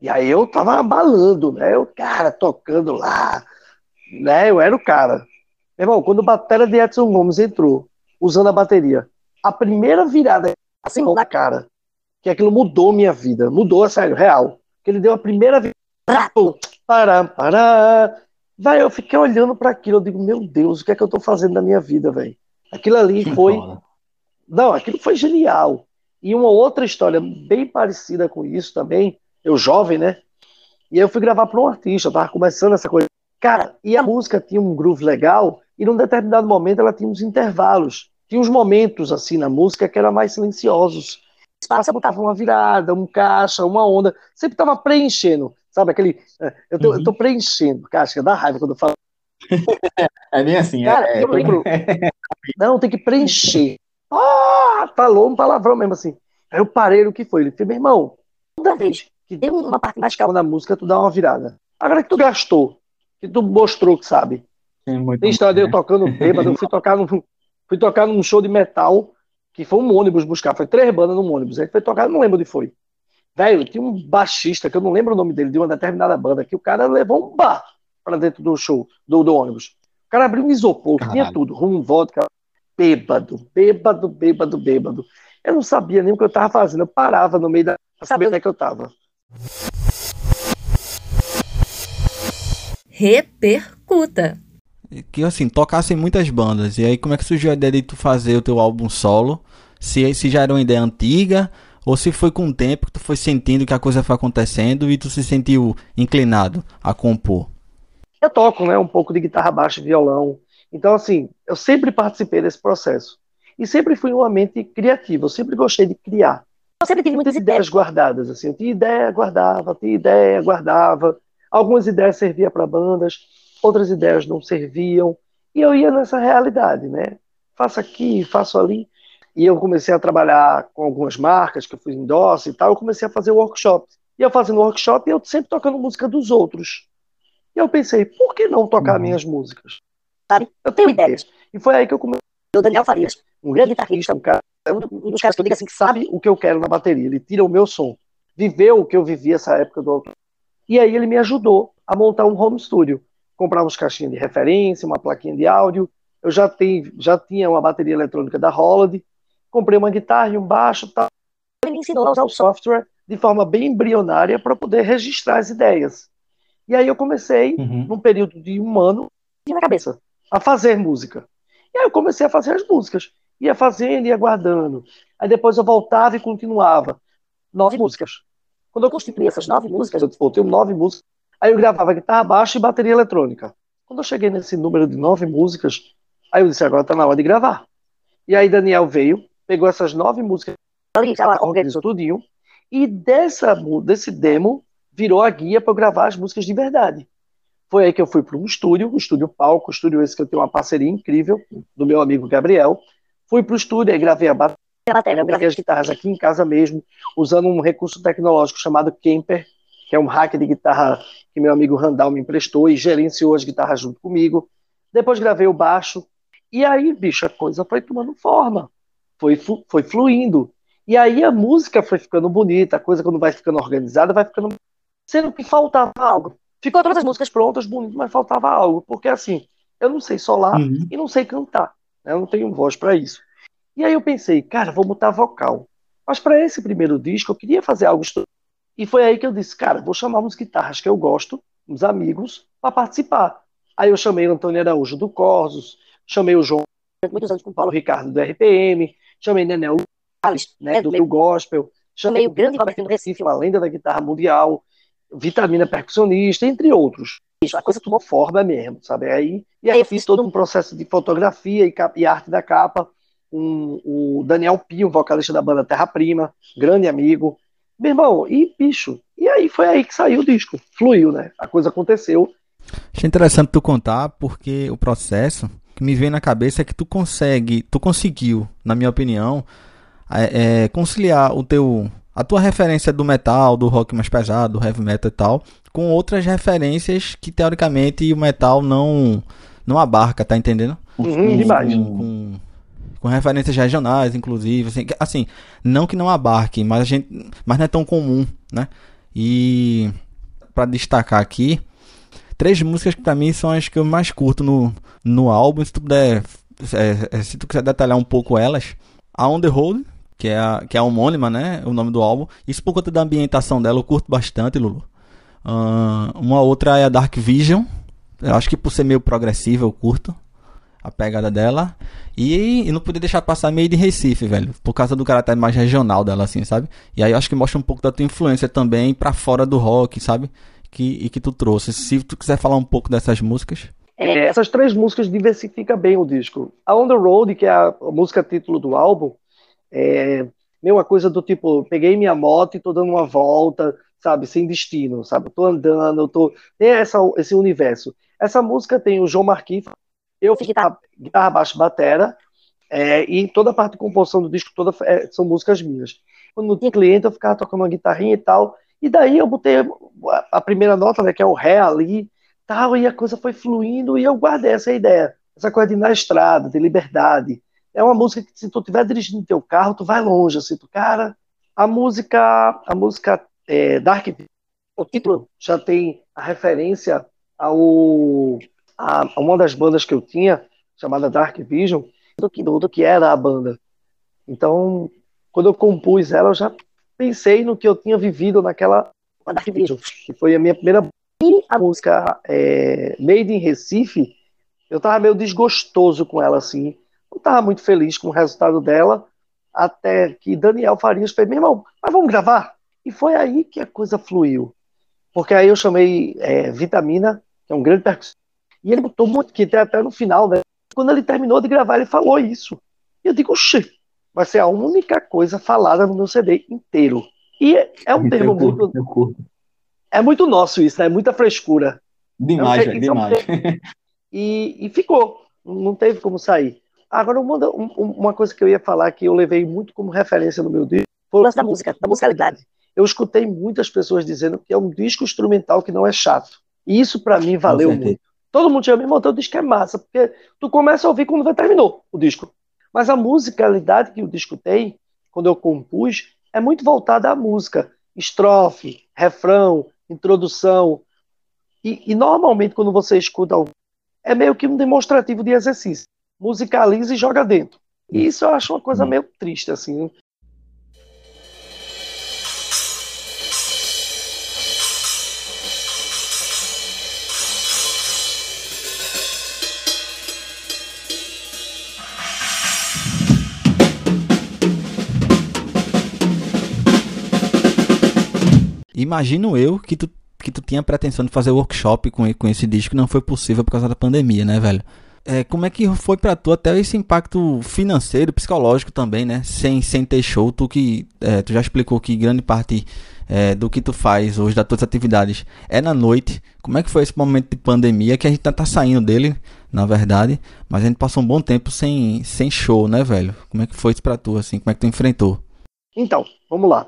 S2: e aí eu tava abalando, né? Eu, cara, tocando lá, né? Eu era o cara. Meu irmão, quando a bateria de Edson Gomes entrou, usando a bateria, a primeira virada, assim, na cara, que aquilo mudou minha vida, mudou, a sério, real. Que ele deu a primeira virada, para, para. Vai, eu fiquei olhando para aquilo, eu digo, meu Deus, o que é que eu tô fazendo na minha vida, velho? Aquilo ali foi. Não, aquilo foi genial. E uma outra história bem parecida com isso também, eu jovem, né? E aí eu fui gravar para um artista, eu tava começando essa coisa. Cara, e a música tinha um groove legal, e num determinado momento ela tinha uns intervalos. Tinha uns momentos, assim, na música que eram mais silenciosos. Você botava uma virada, um caixa, uma onda, sempre tava preenchendo, sabe? Aquele. É, eu tô, uhum. eu tô preenchendo, caixa, dá raiva quando eu falo. [laughs]
S3: é bem assim,
S2: Cara,
S3: é,
S2: eu lembro. [laughs] Não, tem que preencher. Ah, falou um palavrão mesmo assim. Aí eu parei o que foi. Ele falou, meu irmão, toda vez que tem uma parte mais calma na música, tu dá uma virada. Agora que tu gastou, que tu mostrou que sabe. É tem história de eu né? tocando bêbado, eu fui tocar, num, fui tocar num show de metal, que foi um ônibus buscar, foi três bandas num ônibus. Aí foi tocar, não lembro onde foi. Velho, tinha um baixista, que eu não lembro o nome dele, de uma determinada banda, que o cara levou um bar pra dentro do show, do, do ônibus. O cara abriu um isopor, Caralho. tinha tudo, rum, vodka, bêbado, bêbado, bêbado, bêbado. Eu não sabia nem o que eu tava fazendo, eu parava no meio da. pra saber onde é que eu tava.
S4: Repercuta.
S1: Que assim, tocasse em muitas bandas. E aí, como é que surgiu a ideia de tu fazer o teu álbum solo? Se, se já era uma ideia antiga, ou se foi com o tempo que tu foi sentindo que a coisa foi acontecendo e tu se sentiu inclinado a compor?
S2: Eu toco, né, um pouco de guitarra baixa e violão. Então, assim, eu sempre participei desse processo. E sempre fui uma mente criativa, eu sempre gostei de criar. Eu sempre tive muitas ideias guardadas, assim, eu tinha ideia, guardava, tinha ideia, guardava. Algumas ideias serviam para bandas, outras ideias não serviam. E eu ia nessa realidade, né? Faço aqui, faço ali. E eu comecei a trabalhar com algumas marcas que eu fui endosse e tal, eu comecei a fazer workshop. E eu fazendo workshop, eu sempre tocando música dos outros. E eu pensei, por que não tocar uhum. minhas músicas? Sabe? Eu tenho ideias. E foi aí que eu comecei. O Daniel Farias, um grande guitarrista, um cara é um dos caras que eu digo assim, que sabe o que eu quero na bateria. Ele tira o meu som. Viveu o que eu vivi essa época do autor. E aí ele me ajudou a montar um home studio. Comprar uns caixinhas de referência, uma plaquinha de áudio. Eu já, tenho, já tinha uma bateria eletrônica da Holiday. Comprei uma guitarra e um baixo. Tal. Ele me ensinou a usar o software de forma bem embrionária para poder registrar as ideias. E aí eu comecei, uhum. num período de um ano, na cabeça, a fazer música. E aí eu comecei a fazer as músicas ia fazendo, ia guardando. Aí depois eu voltava e continuava. Nove músicas. Quando eu constituí essas nove músicas, eu voltei nove músicas, aí eu gravava guitarra baixa e bateria eletrônica. Quando eu cheguei nesse número de nove músicas, aí eu disse, agora está na hora de gravar. E aí Daniel veio, pegou essas nove músicas, organizou tudinho, e dessa, desse demo virou a guia para eu gravar as músicas de verdade. Foi aí que eu fui para um estúdio, o estúdio Palco, o estúdio esse que eu tenho uma parceria incrível, do meu amigo Gabriel, Fui para o estúdio e gravei a bateria, gravei as guitarras aqui em casa mesmo, usando um recurso tecnológico chamado Kemper, que é um hack de guitarra que meu amigo Randall me emprestou e gerenciou as guitarras junto comigo. Depois gravei o baixo. E aí, bicho, a coisa foi tomando forma. Foi, foi fluindo. E aí a música foi ficando bonita, a coisa quando vai ficando organizada, vai ficando. Sendo que faltava algo. Ficou todas as músicas prontas, bonitas, mas faltava algo. Porque assim, Eu não sei solar
S3: Uhum.
S2: e não sei cantar. né? Eu não tenho voz para isso. E aí eu pensei, cara, vou botar vocal. Mas para esse primeiro disco eu queria fazer algo. E foi aí que eu disse, cara, vou chamar uns guitarras que eu gosto, uns amigos, para participar. Aí eu chamei o Antônio Araújo do Corsos, chamei o João, muitos anos com o Paulo Ricardo do RPM, chamei Nenel Luiz, né, do, do Gospel, chamei o grande Roberto do Recife, uma lenda da guitarra mundial, Vitamina percussionista, entre outros. Isso, a coisa tomou forma mesmo, sabe? Aí, e aí eu fiz todo um processo de fotografia e, e arte da capa, com o Daniel Pio, vocalista da banda Terra Prima, grande amigo. Meu irmão, e bicho, e aí foi aí que saiu o disco, fluiu, né? A coisa aconteceu.
S1: Achei interessante tu contar, porque o processo que me vem na cabeça é que tu consegue, tu conseguiu, na minha opinião, é, é, conciliar o teu, a tua referência do metal, do rock mais pesado, do heavy metal e tal, com outras referências que teoricamente o metal não não abarca, tá entendendo?
S2: Uhum, demais.
S1: Com, com, com referências regionais, inclusive, assim, assim, não que não abarque, mas a gente, mas não é tão comum, né? E para destacar aqui, três músicas que pra mim são as que eu mais curto no, no álbum. Se tu puder, é, é, se tu quiser detalhar um pouco elas, a On The Road, que é a, que é a homônima, né? O nome do álbum. Isso por conta da ambientação dela, eu curto bastante, Lulu. Ah, uma outra é a Dark Vision. Eu acho que por ser meio progressiva, eu curto a pegada dela. E, e não podia deixar passar meio de Recife, velho. Por causa do caráter mais regional dela, assim, sabe? E aí eu acho que mostra um pouco da tua influência também pra fora do rock, sabe? Que, e que tu trouxe. Se tu quiser falar um pouco dessas músicas.
S2: É, essas três músicas diversificam bem o disco. A On The Road, que é a música título do álbum, é meio uma coisa do tipo, peguei minha moto e tô dando uma volta, sabe, sem destino, sabe? Tô andando, eu tô... Tem essa, esse universo. Essa música tem o João Marquinhos, eu fiz guitarra, guitarra baixo, batera, é, e toda a parte de composição do disco toda é, são músicas minhas. Quando não tinha cliente, eu ficava tocando uma guitarrinha e tal, e daí eu botei a, primeira nota, né, que é o Ré ali, tal, e a coisa foi fluindo, e eu guardei essa ideia, essa coisa de ir na estrada, de liberdade. É uma música que se tu estiver dirigindo teu carro, tu vai longe, assim, tu, cara, a música, a música é, Dark, o título já tem a referência ao a, uma das bandas que eu tinha, chamada Dark Vision, do que, do, que era a banda. Então, quando eu compus ela, eu já pensei no que eu tinha vivido naquela Dark Vision, que foi a minha primeira a música é, Made in Recife, eu tava meio desgostoso com ela, assim. Não tava muito feliz com o resultado dela, até que Daniel Farias fez, meu irmão, mas vamos gravar? E foi aí que a coisa fluiu. Porque aí eu chamei é, Vitamina, que é um grande percussor, e ele botou muito, que até, até no final, né? Quando ele terminou de gravar, ele falou isso. E eu digo, oxi, vai ser a única coisa falada no meu CD inteiro. E é um termo muito.
S3: Curto.
S2: É muito nosso isso, né? Muita frescura.
S3: Demais,
S2: É é um
S3: demais.
S2: E, e ficou. Não teve como sair. Agora, uma, um- uma coisa que eu ia falar que eu levei muito como referência no meu disco foi o lance da música, da musicalidade. Eu escutei muitas pessoas dizendo que é um disco instrumental que não é chato. E isso, para mim, valeu muito. Todo mundo tinha me irmão, teu disco é massa, porque tu começa a ouvir quando vai terminou o disco. Mas a musicalidade que o disco tem, quando eu compus, é muito voltada à música. Estrofe, refrão, introdução. E, e normalmente, quando você escuta ao é meio que um demonstrativo de exercício. Musicaliza e joga dentro. E isso eu acho uma coisa
S3: Hum.
S2: meio triste, assim.
S1: Imagino eu que tu, que tu tinha pretensão de fazer workshop com, com esse disco não foi possível por causa da pandemia, né, velho? É, como é que foi pra tu até esse impacto financeiro, psicológico também, né? Sem, sem ter show, tu que é, tu já explicou que grande parte é, do que tu faz hoje, das tuas atividades, é na noite. Como é que foi esse momento de pandemia que a gente tá, tá saindo dele, na verdade, mas a gente passou um bom tempo sem, sem show, né, velho? Como é que foi isso pra tu, assim? Como é que tu enfrentou?
S2: Então, vamos lá.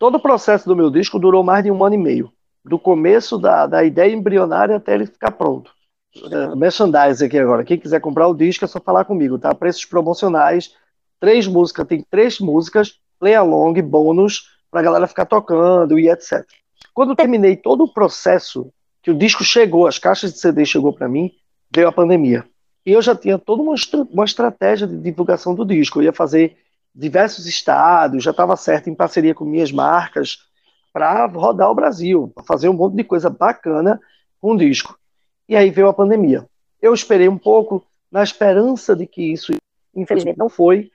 S2: Todo o processo do meu disco durou mais de um ano e meio. Do começo da, da ideia embrionária até ele ficar pronto. Uh, merchandise aqui agora. Quem quiser comprar o disco é só falar comigo, tá? Preços promocionais. Três músicas, tem três músicas, play along, bônus, pra galera ficar tocando e etc. Quando terminei todo o processo, que o disco chegou, as caixas de CD chegou para mim, veio a pandemia. E eu já tinha toda uma, uma estratégia de divulgação do disco. Eu ia fazer diversos estados, já estava certo em parceria com minhas marcas para rodar o Brasil, para fazer um monte de coisa bacana com o disco. E aí veio a pandemia. Eu esperei um pouco na esperança de que isso, infelizmente, não foi.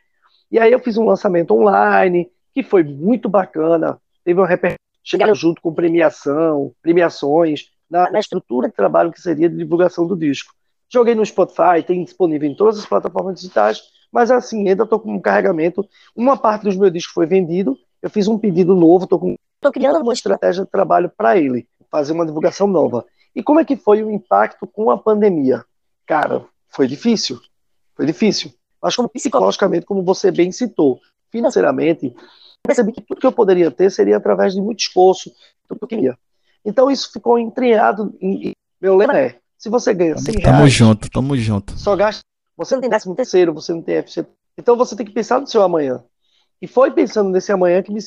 S2: E aí eu fiz um lançamento online, que foi muito bacana, teve uma repercussão, junto com premiação, premiações, na, na, estrutura de trabalho que seria de divulgação do disco. Joguei no Spotify, tem disponível em todas as plataformas digitais, mas assim, ainda estou com um carregamento. Uma parte dos meus discos foi vendido, eu fiz um pedido novo, estou com... criando uma estratégia de trabalho para ele, fazer uma divulgação nova. E como é que foi o impacto com a pandemia? Cara, foi difícil. Foi difícil. Mas como psicologicamente, como você bem citou, financeiramente, percebi que tudo que eu poderia ter seria através de muito esforço, tudo que eu queria. Então isso ficou entranhado. Em... Meu lema é: se você ganha 100
S1: reais. Tamo junto, tamo junto.
S2: Só gasta. Você não tem décimo terceiro, você não tem FC. Então você tem que pensar no seu amanhã. E foi pensando nesse amanhã que me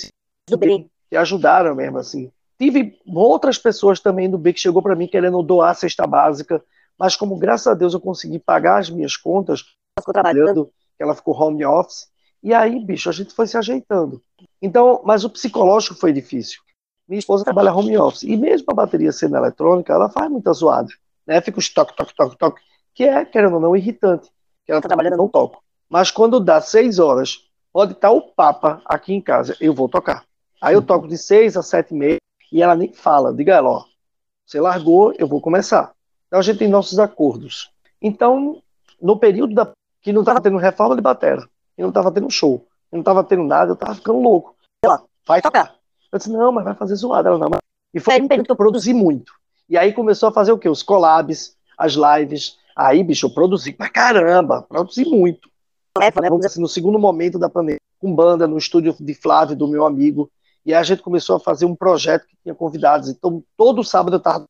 S2: que ajudaram mesmo assim. Tive outras pessoas também do B que chegou para mim querendo doar a cesta básica, mas como graças a Deus eu consegui pagar as minhas contas, ficou trabalhando, ela ficou home office, e aí, bicho, a gente foi se ajeitando. Então, mas o psicológico foi difícil. Minha esposa trabalha home office, e mesmo a bateria sendo eletrônica, ela faz muita zoada, né? Fica os toque, toque, toque, toque, que é, querendo ou não, irritante, que ela tá trabalhando não toco. Mas quando dá seis horas, pode estar o Papa aqui em casa, eu vou tocar. Aí eu toco de seis a sete e meia, e ela nem fala. Diga ela, ó, você largou, eu vou começar. Então a gente tem nossos acordos. Então, no período da, que não estava tendo reforma de batera, que não estava tendo show, que não estava tendo nada, eu estava ficando louco. Ela, vai tocar. Eu disse, não, mas vai fazer zoada. Ela, não, mas... E foi um período que eu produzi muito. E aí começou a fazer o quê? Os collabs, as lives. Aí, bicho, eu produzi pra caramba, produzi muito. É, né, vamos dizer assim, no segundo momento da pandemia, com banda no estúdio de Flávio, do meu amigo, e a gente começou a fazer um projeto que tinha convidados. Então, todo sábado eu estava.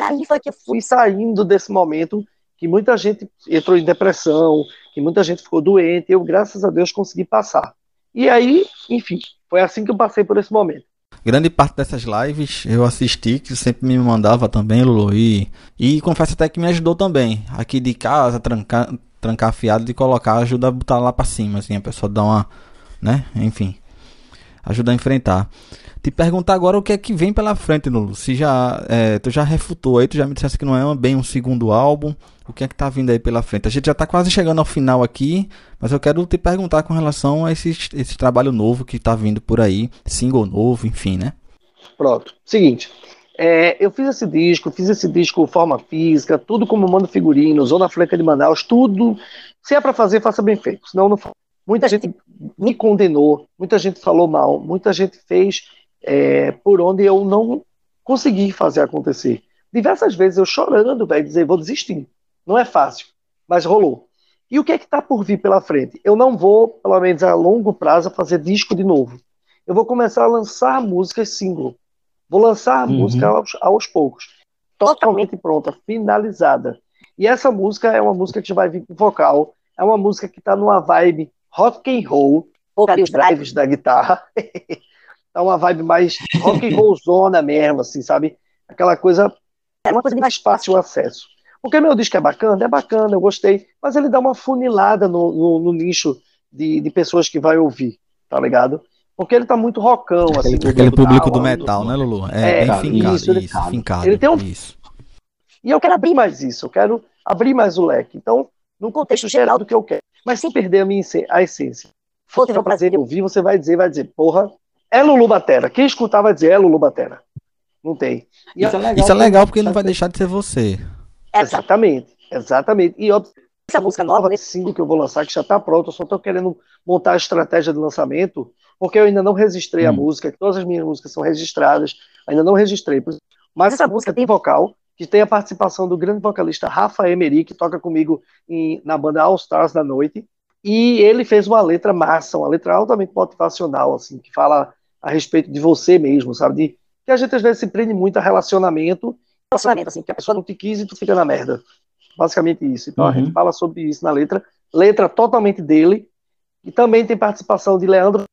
S2: E aí foi que eu fui saindo desse momento que muita gente entrou em depressão, que muita gente ficou doente. Eu, graças a Deus, consegui passar. E aí, enfim, foi assim que eu passei por esse momento.
S1: Grande parte dessas lives eu assisti, que sempre me mandava também, Lulu, e, e confesso até que me ajudou também. Aqui de casa, trancar, trancar fiado de colocar, ajuda a botar lá para cima, assim, a pessoa dá uma, né, enfim ajudar a enfrentar. Te perguntar agora o que é que vem pela frente, Lulu. Se já, é, tu já refutou aí, tu já me disseste que não é bem um segundo álbum. O que é que tá vindo aí pela frente? A gente já tá quase chegando ao final aqui, mas eu quero te perguntar com relação a esse, esse trabalho novo que tá vindo por aí, single novo, enfim, né?
S2: Pronto. Seguinte, é, eu fiz esse disco, fiz esse disco forma física, tudo como mando figurino, Zona Franca de Manaus, tudo. Se é para fazer, faça bem feito, senão não Muita gente me condenou, muita gente falou mal, muita gente fez é, por onde eu não consegui fazer acontecer. Diversas vezes eu chorando, velho, dizer, vou desistir. Não é fácil, mas rolou. E o que é que está por vir pela frente? Eu não vou, pelo menos a longo prazo, fazer disco de novo. Eu vou começar a lançar músicas single. Vou lançar a uhum. música aos, aos poucos. Totalmente pronta, finalizada. E essa música é uma música que vai vir com vocal. É uma música que está numa vibe rock and roll, os drives da guitarra. é [laughs] uma vibe mais rock and roll zona mesmo, assim, sabe? Aquela coisa, é uma coisa de mais fácil acesso. Porque meu disco é bacana, é bacana, eu gostei, mas ele dá uma funilada no, no, no nicho de, de pessoas que vai ouvir, tá ligado? Porque ele tá muito rockão, assim.
S1: Aquele público do metal, né, Lulu? É, é bem fincado, isso, ele, isso, fincado.
S2: Ele tem um...
S1: Isso.
S2: E eu quero abrir mais isso, eu quero abrir mais o leque. Então, no contexto geral do que eu quero mas sem perder a minha a essência. Se for tiver o prazer de ouvir, você vai dizer, vai dizer, porra, é Lulu Batera. Quem escutar vai dizer, é Lulu Batera. Não tem.
S1: E isso é legal, isso é legal porque não vai deixar de ser você.
S2: Exatamente, exatamente. E óbvio, essa música nova, nesse single que eu vou lançar, que já está pronto, eu só estou querendo montar a estratégia de lançamento, porque eu ainda não registrei hum. a música, que todas as minhas músicas são registradas, ainda não registrei. Mas essa música tem vocal, que tem a participação do grande vocalista Rafa Emery, que toca comigo em, na banda All Stars da Noite. E ele fez uma letra massa, uma letra altamente motivacional, assim, que fala a respeito de você mesmo, sabe? De, que a gente às vezes se prende muito a relacionamento, relacionamento, assim, que a pessoa não te quis e tu fica na merda. Basicamente isso. Então uhum. a gente fala sobre isso na letra. Letra totalmente dele. E também tem participação de Leandro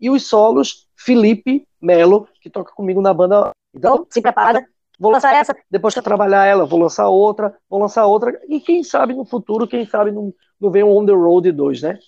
S2: e os solos, Felipe Melo, que toca comigo na banda. Então, se prepara vou lançar essa, depois que eu trabalhar ela, vou lançar outra, vou lançar outra, e quem sabe no futuro, quem sabe não, não vem um On The Road 2, né?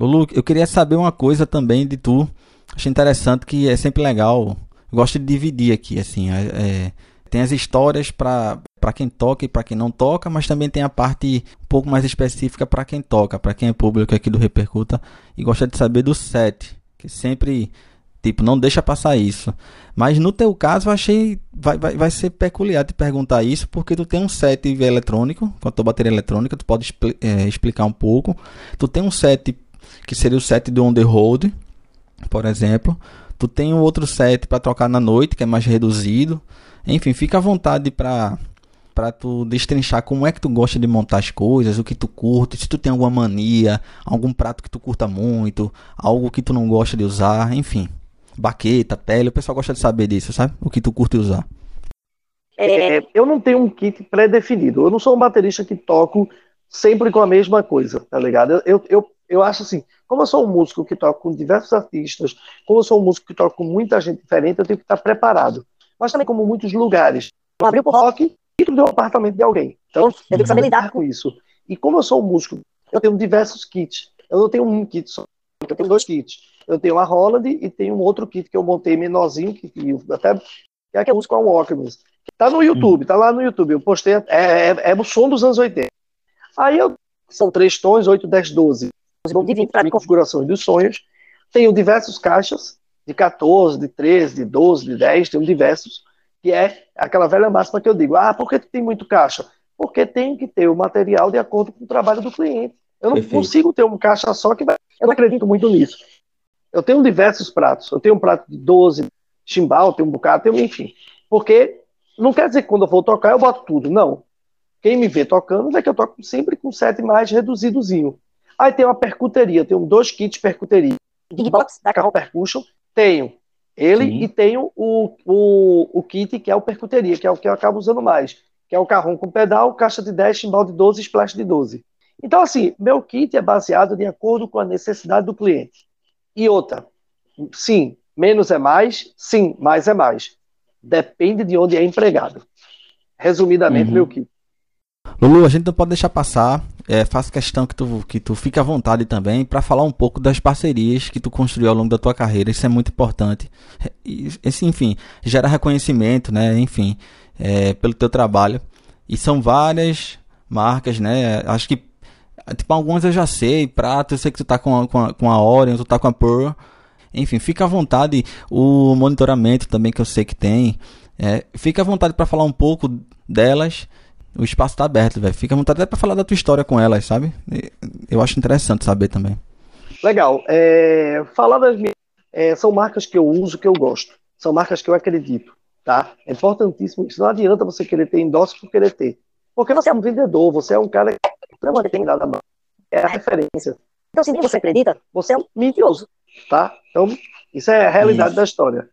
S1: Lulu, eu queria saber uma coisa também de tu. Achei interessante que é sempre legal. Gosto de dividir aqui, assim. É, é tem as histórias para para quem toca e para quem não toca, mas também tem a parte um pouco mais específica para quem toca, para quem é público aqui do Repercuta e gosta de saber do set, que sempre tipo não deixa passar isso. Mas no teu caso eu achei vai, vai, vai ser peculiar te perguntar isso porque tu tem um set eletrônico, com a tua bateria eletrônica, tu pode é, explicar um pouco. Tu tem um set que seria o set do On The Road, por exemplo. Tu tem um outro set para trocar na noite, que é mais reduzido. Enfim, fica à vontade para para tu destrinchar como é que tu gosta de montar as coisas, o que tu curte, se tu tem alguma mania, algum prato que tu curta muito, algo que tu não gosta de usar, enfim. Baqueta, pele, o pessoal gosta de saber disso, sabe? O que tu curte usar.
S2: É, eu não tenho um kit pré-definido. Eu não sou um baterista que toco sempre com a mesma coisa, tá ligado? Eu, eu, acho assim, como eu sou um músico que toca com diversos artistas, como eu sou um músico que toca com muita gente diferente, eu tenho que estar preparado. Mas também, como muitos lugares, eu abri o rock dentro do apartamento de alguém. Então, eu tenho que saber lidar com isso. E como eu sou um músico, eu tenho diversos kits. Eu não tenho um kit só, eu tenho dois kits. Eu tenho a Holland e tenho um outro kit que eu montei menorzinho, que, até que é que eu uso com a Walkman. Tá no YouTube, tá lá no YouTube. Eu postei, é, é, é o som dos anos 80. Aí eu, são três tons, 8, 10, 12 de 20 para configurações dos sonhos. Tenho diversos caixas, de 14, de 13, de 12, de 10, tenho diversos, que é aquela velha máxima que eu digo, ah, por que tem muito caixa? Porque tem que ter o material de acordo com o trabalho do cliente. Eu não Perfeito. consigo ter um caixa só que vai... Eu não acredito muito nisso. Eu tenho diversos pratos. Eu tenho um prato de 12 chimbal, tenho um bocado, tenho, enfim. Porque não quer dizer que quando eu vou tocar eu boto tudo. Não. Quem me vê tocando vê que eu toco sempre com sete mais reduzidozinho. Aí tem uma percuteria, tenho dois kits percuteria. Big Box da Carro Percussion, tenho ele Sim. e tenho o, o, o kit que é o percuteria, que é o que eu acabo usando mais, que é o carrão com pedal, caixa de 10, chimbal de 12 e splash de 12. Então, assim, meu kit é baseado de acordo com a necessidade do cliente. E outra, sim, menos é mais, sim, mais é mais. Depende de onde é empregado. Resumidamente, uhum. meu kit.
S1: Lulu, a gente não pode deixar passar. É, faço questão que tu, que tu fique à vontade também para falar um pouco das parcerias que tu construiu ao longo da tua carreira. Isso é muito importante. Esse, enfim, gera reconhecimento, né? Enfim, é, pelo teu trabalho. E são várias marcas, né? Acho que tipo algumas eu já sei. Prato, eu sei que tu tá com a, com a, com a Orion, tu tá com a Pearl. Enfim, fica à vontade. O monitoramento também que eu sei que tem. É, fica à vontade para falar um pouco delas o espaço tá aberto, velho. Fica à vontade até pra falar da tua história com elas, sabe? Eu acho interessante saber também.
S2: Legal. É, falar das minhas. É, são marcas que eu uso, que eu gosto. São marcas que eu acredito. Tá? É importantíssimo isso. Não adianta você querer ter endosso por querer ter. Porque você é um vendedor, você é um cara que não uma determinada marca. É a referência. Então, se nem você acredita, você é um mentiroso. Tá? Então, isso é a realidade isso. da história.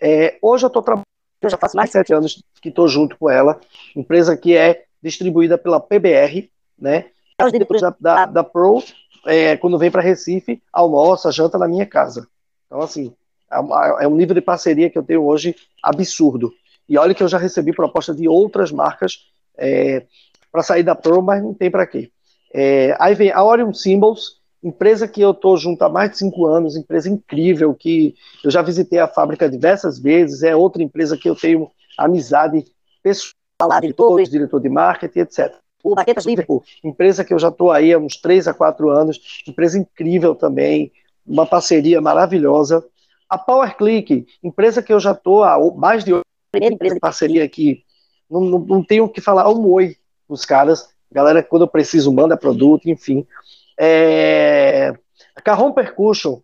S2: É, hoje eu estou trabalhando eu já faço mais de sete anos que estou junto com ela, empresa que é distribuída pela PBR, né? Os diretores da, da, da Pro, é, quando vem para Recife, almoça, janta na minha casa. Então, assim, é, é um nível de parceria que eu tenho hoje absurdo. E olha que eu já recebi proposta de outras marcas é, para sair da Pro, mas não tem para quê. É, aí vem a Orion Symbols, empresa que eu estou junto há mais de cinco anos, empresa incrível, que eu já visitei a fábrica diversas vezes, é outra empresa que eu tenho amizade pessoal, diretor, diretor de marketing, etc. O Baquetas Liverpool, empresa que eu já estou aí há uns três a quatro anos, empresa incrível também, uma parceria maravilhosa. A PowerClick, empresa que eu já estou há mais de primeira empresa de parceria aqui, não, não, não tenho o que falar um oi os caras, galera, quando eu preciso, manda produto, enfim. É... A Carrom Percussion,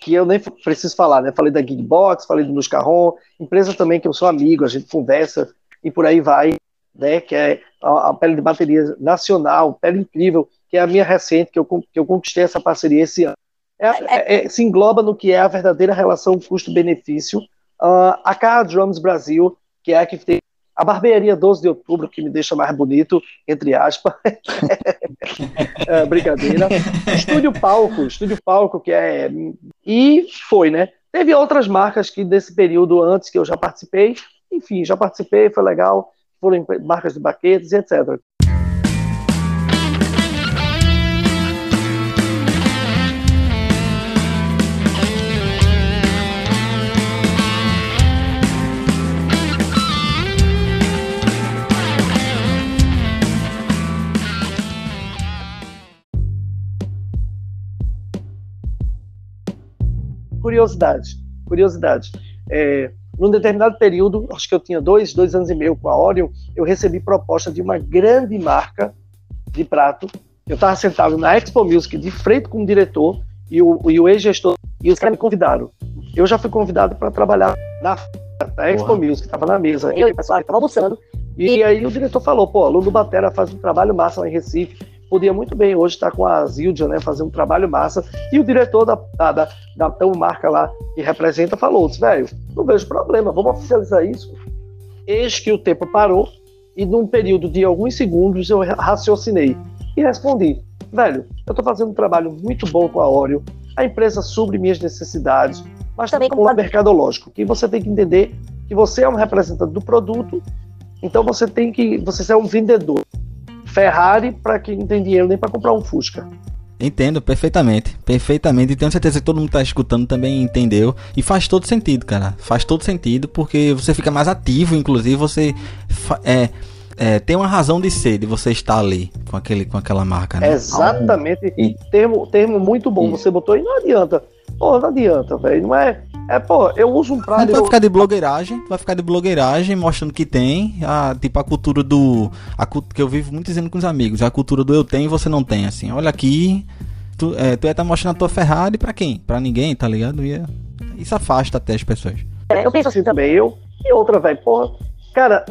S2: que eu nem preciso falar, né? Falei da Geekbox, falei do Carrom, empresa também que eu sou amigo, a gente conversa e por aí vai, né? Que é a, a pele de bateria nacional, pele incrível, que é a minha recente, que eu, que eu conquistei essa parceria esse ano. É, é, é, se engloba no que é a verdadeira relação custo-benefício. Uh, a Car Drums Brasil, que é a que tem a barbearia 12 de outubro, que me deixa mais bonito, entre aspas. [laughs] é, brincadeira. Estúdio Palco, Estúdio Palco, que é. E foi, né? Teve outras marcas que desse período antes que eu já participei. Enfim, já participei, foi legal. Foram marcas de baquetes e etc. curiosidade. Curiosidade. É, num determinado período, acho que eu tinha dois, dois anos e meio com a Orion, eu recebi proposta de uma grande marca de prato. Eu estava sentado na Expo Music de frente com o diretor e o, e o ex-gestor, e os caras me convidaram. Eu já fui convidado para trabalhar na, na Expo Porra. Music, estava na mesa, eu e o pessoal estava almoçando. E aí o diretor falou, pô, aluno Batera faz um trabalho massa lá em Recife, podia muito bem hoje estar com a Zildia, né, fazer um trabalho massa, e o diretor da, da, da, da marca lá que representa falou, velho, não vejo problema, vamos oficializar isso. Eis que o tempo parou, e num período de alguns segundos eu raciocinei e respondi, velho, eu estou fazendo um trabalho muito bom com a Oreo, a empresa supre minhas necessidades, mas também com o mercadológico, que você tem que entender que você é um representante do produto, então você tem que, você é um vendedor. Ferrari para quem não tem dinheiro nem para comprar um Fusca.
S1: Entendo perfeitamente, perfeitamente. E tenho certeza que todo mundo que tá escutando também entendeu. E faz todo sentido, cara. Faz todo sentido porque você fica mais ativo, inclusive você é, é, tem uma razão de ser, de você estar ali com, aquele, com aquela marca, né?
S2: Exatamente. E... Termo, termo muito bom. Você botou e não adianta. Pô, não adianta, velho. Não é. É, pô, eu uso um prato.
S1: Vai ficar de blogueiragem, vai ficar de blogueiragem, mostrando que tem. A, tipo a cultura do. A, que eu vivo muito dizendo com os amigos. A cultura do eu tenho e você não tem. Assim, olha aqui. Tu, é, tu ia estar tá mostrando a tua Ferrari pra quem? Pra ninguém, tá ligado? Ia, isso afasta até as pessoas.
S2: É, eu penso assim também, eu. E outra, velho, porra. Cara,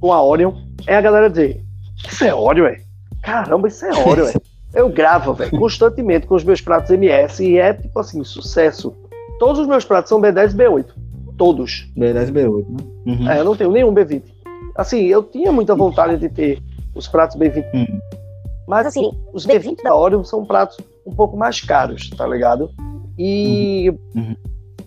S2: com a Orion, é a galera dizer: Isso é Orion, velho. Caramba, isso é Orion, velho. [laughs] Eu gravo, velho, constantemente com os meus pratos MS e é, tipo assim, sucesso. Todos os meus pratos são B10 e B8. Todos.
S3: B10 e B8, né?
S2: Uhum. É, eu não tenho nenhum B20. Assim, eu tinha muita vontade de ter os pratos B20. Uhum. Mas, assim, os B20 da Orion são pratos um pouco mais caros, tá ligado? E uhum. uhum.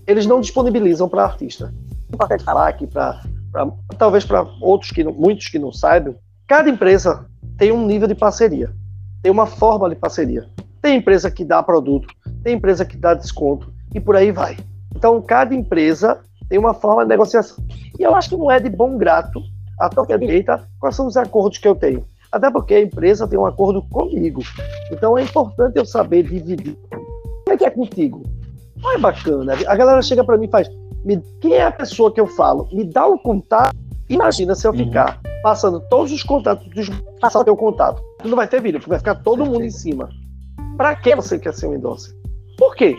S2: eles não disponibilizam para artista. Importante falar aqui, pra, pra talvez para outros que não, muitos que não saibam, cada empresa tem um nível de parceria tem uma forma de parceria. Tem empresa que dá produto, tem empresa que dá desconto e por aí vai. Então, cada empresa tem uma forma de negociação. E eu acho que não é de bom grato a qualquer direita quais são os acordos que eu tenho. Até porque a empresa tem um acordo comigo. Então é importante eu saber dividir. Como é que é contigo? Não é bacana. A galera chega para mim e faz: me, quem é a pessoa que eu falo? Me dá o contato. Imagina se eu uhum. ficar passando todos os contatos, passar o teu contato não vai ter vídeo, porque vai ficar todo mundo em cima. Para que você quer ser um endorser? Por quê?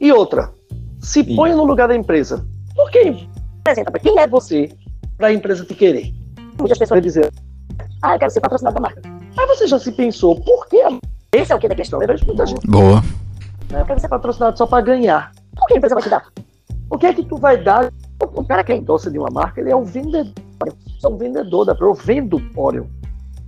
S2: E outra, se Sim. põe no lugar da empresa. Por quê? Apresenta quem é você para a empresa te querer. Muitas pessoas vão dizer, ah, eu quero ser patrocinado da marca. Aí você já se pensou, por quê? Esse é o que da questão. Eu vejo muita gente.
S1: Boa.
S2: Eu quero ser patrocinado só para ganhar. Por que a empresa vai te dar? O que é que tu vai dar? O cara que é endorse de uma marca, ele é um vendedor. Eu sou um vendedor da Eu vendo Orion.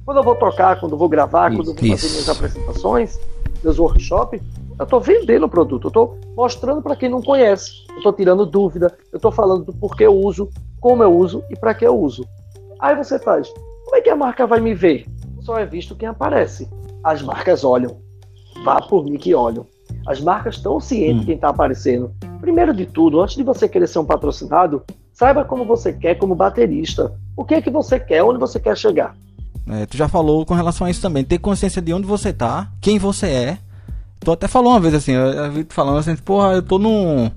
S2: Quando eu vou tocar, quando eu vou gravar, isso, quando eu vou fazer minhas apresentações, meus workshops, eu estou vendendo o produto, eu estou mostrando para quem não conhece, eu estou tirando dúvida, eu estou falando do porquê eu uso, como eu uso e para que eu uso. Aí você faz, como é que a marca vai me ver? Só é visto quem aparece. As marcas olham. Vá por mim que olham. As marcas estão cientes hum. de quem está aparecendo. Primeiro de tudo, antes de você querer ser um patrocinado, saiba como você quer como baterista. O que é que você quer, onde você quer chegar.
S1: É, tu já falou com relação a isso também. Ter consciência de onde você tá, quem você é. Tu até falou uma vez assim, eu, eu vi tu falando assim, porra, eu tô no.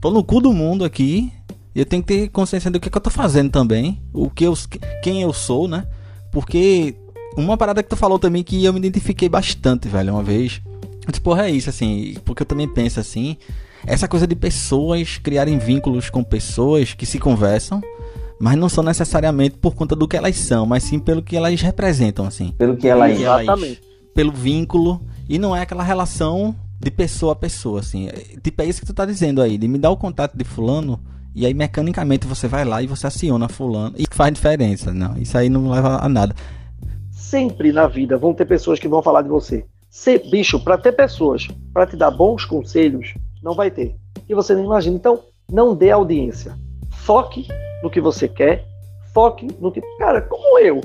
S1: tô no cu do mundo aqui. E eu tenho que ter consciência do que, que eu tô fazendo também. O que eu, quem eu sou, né? Porque uma parada que tu falou também que eu me identifiquei bastante, velho, uma vez. Eu disse, porra, é isso, assim, porque eu também penso assim. Essa coisa de pessoas criarem vínculos com pessoas que se conversam mas não são necessariamente por conta do que elas são, mas sim pelo que elas representam, assim.
S3: Pelo que elas,
S1: Exatamente. Pelo vínculo e não é aquela relação de pessoa a pessoa, assim. É, tipo é isso que tu tá dizendo aí, de me dar o contato de fulano E aí mecanicamente você vai lá e você aciona fulano e faz diferença. Não, isso aí não leva a nada.
S2: Sempre na vida vão ter pessoas que vão falar de você. Ser bicho, para ter pessoas para te dar bons conselhos, não vai ter. E você não imagina. Então, não dê audiência. Foque no que você quer. Foque no que. Cara, como eu,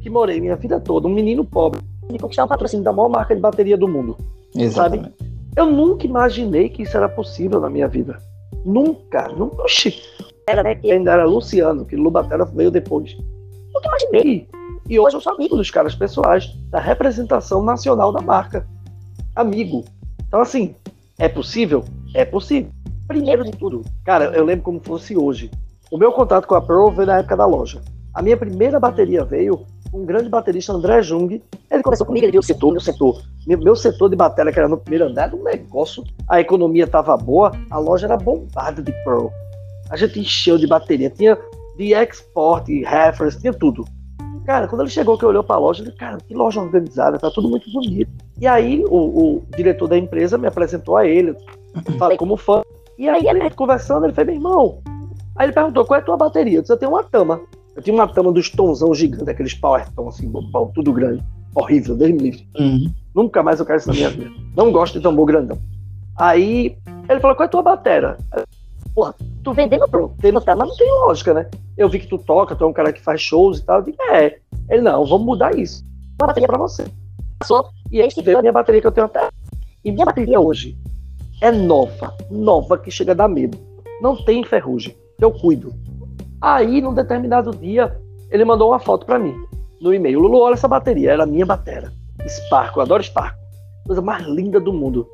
S2: que morei minha vida toda, um menino pobre, e conquistar um patrocínio da maior marca de bateria do mundo.
S3: Exatamente.
S2: Sabe? Eu nunca imaginei que isso era possível na minha vida. Nunca, nunca. Oxi. Era, né, que ainda era Luciano, que Lubatera veio depois. Nunca imaginei. E hoje eu sou amigo dos caras pessoais, da representação nacional da marca. Amigo. Então, assim, é possível? É possível. Primeiro de tudo, cara, eu lembro como fosse hoje. O meu contato com a Pearl veio na época da loja. A minha primeira bateria veio um grande baterista, André Jung. Ele conversou comigo, ele viu o setor, meu setor. Meu, meu setor de bateria, que era no primeiro andar, era um negócio. A economia estava boa, a loja era bombada de Pearl. A gente encheu de bateria, tinha de export, reference, tinha tudo. Cara, quando ele chegou, que olhou para a loja, ele cara, que loja organizada, tá tudo muito bonito. E aí o, o diretor da empresa me apresentou a ele, falei como fã. E aí ele conversando, ele fez, meu irmão. Aí ele perguntou, qual é a tua bateria? Eu disse, eu tenho uma tama. Eu tinha uma tama dos tonzão gigante, aqueles power tom, assim, bom, tudo grande. Horrível, Deus me livre.
S3: Uhum.
S2: Nunca mais eu quero isso na minha vida. Não gosto de tambor grandão. Aí ele falou, qual é a tua bateria? Porra, tu vendendo pro tendo tá, mas não tem lógica, né? Eu vi que tu toca, tu é um cara que faz shows e tal. Eu digo, é. Ele, não, vamos mudar isso. Uma bateria pra você. Passou, e aí veio a minha bateria que eu tenho até. E minha bateria hoje é nova, nova, que chega a dar medo. Não tem ferrugem, eu cuido. Aí, num determinado dia, ele mandou uma foto para mim, no e-mail. Lulu, olha essa bateria, era a minha bateria. Sparco, eu adoro Sparco. Coisa mais linda do mundo.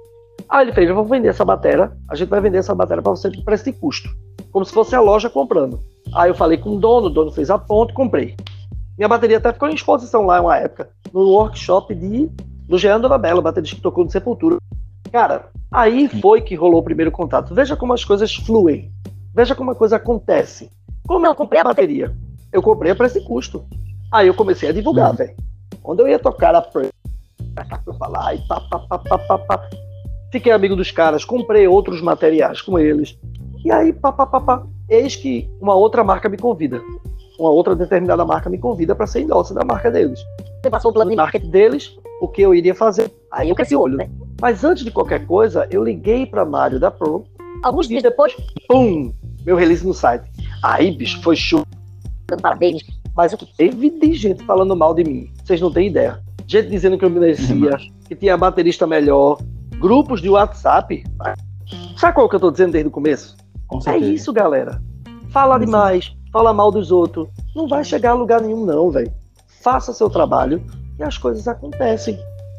S2: Aí ele fez, eu vou vender essa bateria, a gente vai vender essa bateria para você por preço de custo. Como se fosse a loja comprando. Aí eu falei com o dono, o dono fez a ponta e comprei. Minha bateria até ficou em exposição lá uma época, no workshop de, do Jean Donabella, baterista que tocou no Sepultura. Cara, aí foi que rolou o primeiro contato. Veja como as coisas fluem. Veja como a coisa acontece. Como eu comprei a bateria? Eu comprei a preço custo. Aí eu comecei a divulgar,
S3: Uhum.
S2: velho. Quando eu ia tocar a eu falar, e pá, pá, pá, pá, pá, pá. Fiquei amigo dos caras, comprei outros materiais com eles. E aí, pá, pá, pá, pá. Eis que uma outra marca me convida. Uma outra determinada marca me convida para ser endócio da marca deles. Você passou o plano de marketing deles, o que eu iria fazer. Aí eu cresci o olho, né? Mas antes de qualquer coisa, eu liguei para Mário da Pro. Alguns dias depois, pum, meu release no site. Aí, bicho, foi chuva. Parabéns. Mas o que teve de gente falando mal de mim. Vocês não têm ideia. Gente dizendo que eu merecia, que tinha baterista melhor. Grupos de WhatsApp. Sabe qual que eu tô dizendo desde o começo?
S3: Com
S2: É isso, galera. Fala demais, fala mal dos outros. Não vai chegar a lugar nenhum, não, velho. Faça seu trabalho e as coisas acontecem.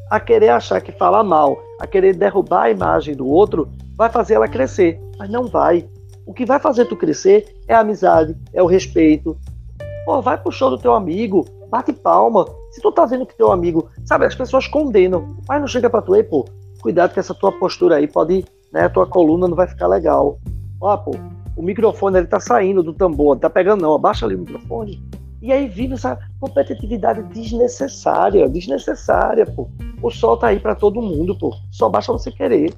S2: A querer achar que fala mal, a querer derrubar a imagem do outro, vai fazer ela crescer. Mas não vai. O que vai fazer tu crescer é a amizade, é o respeito. Pô, vai pro show do teu amigo, bate palma. Se tu tá vendo que teu amigo, sabe, as pessoas condenam, mas não chega pra tu aí, pô, cuidado que essa tua postura aí pode, né, a tua coluna não vai ficar legal. Ó, pô, o microfone ele tá saindo do tambor, tá pegando não, abaixa ali o microfone. E aí vive essa competitividade desnecessária, desnecessária, pô. O sol tá aí pra todo mundo, pô. Só basta você querer.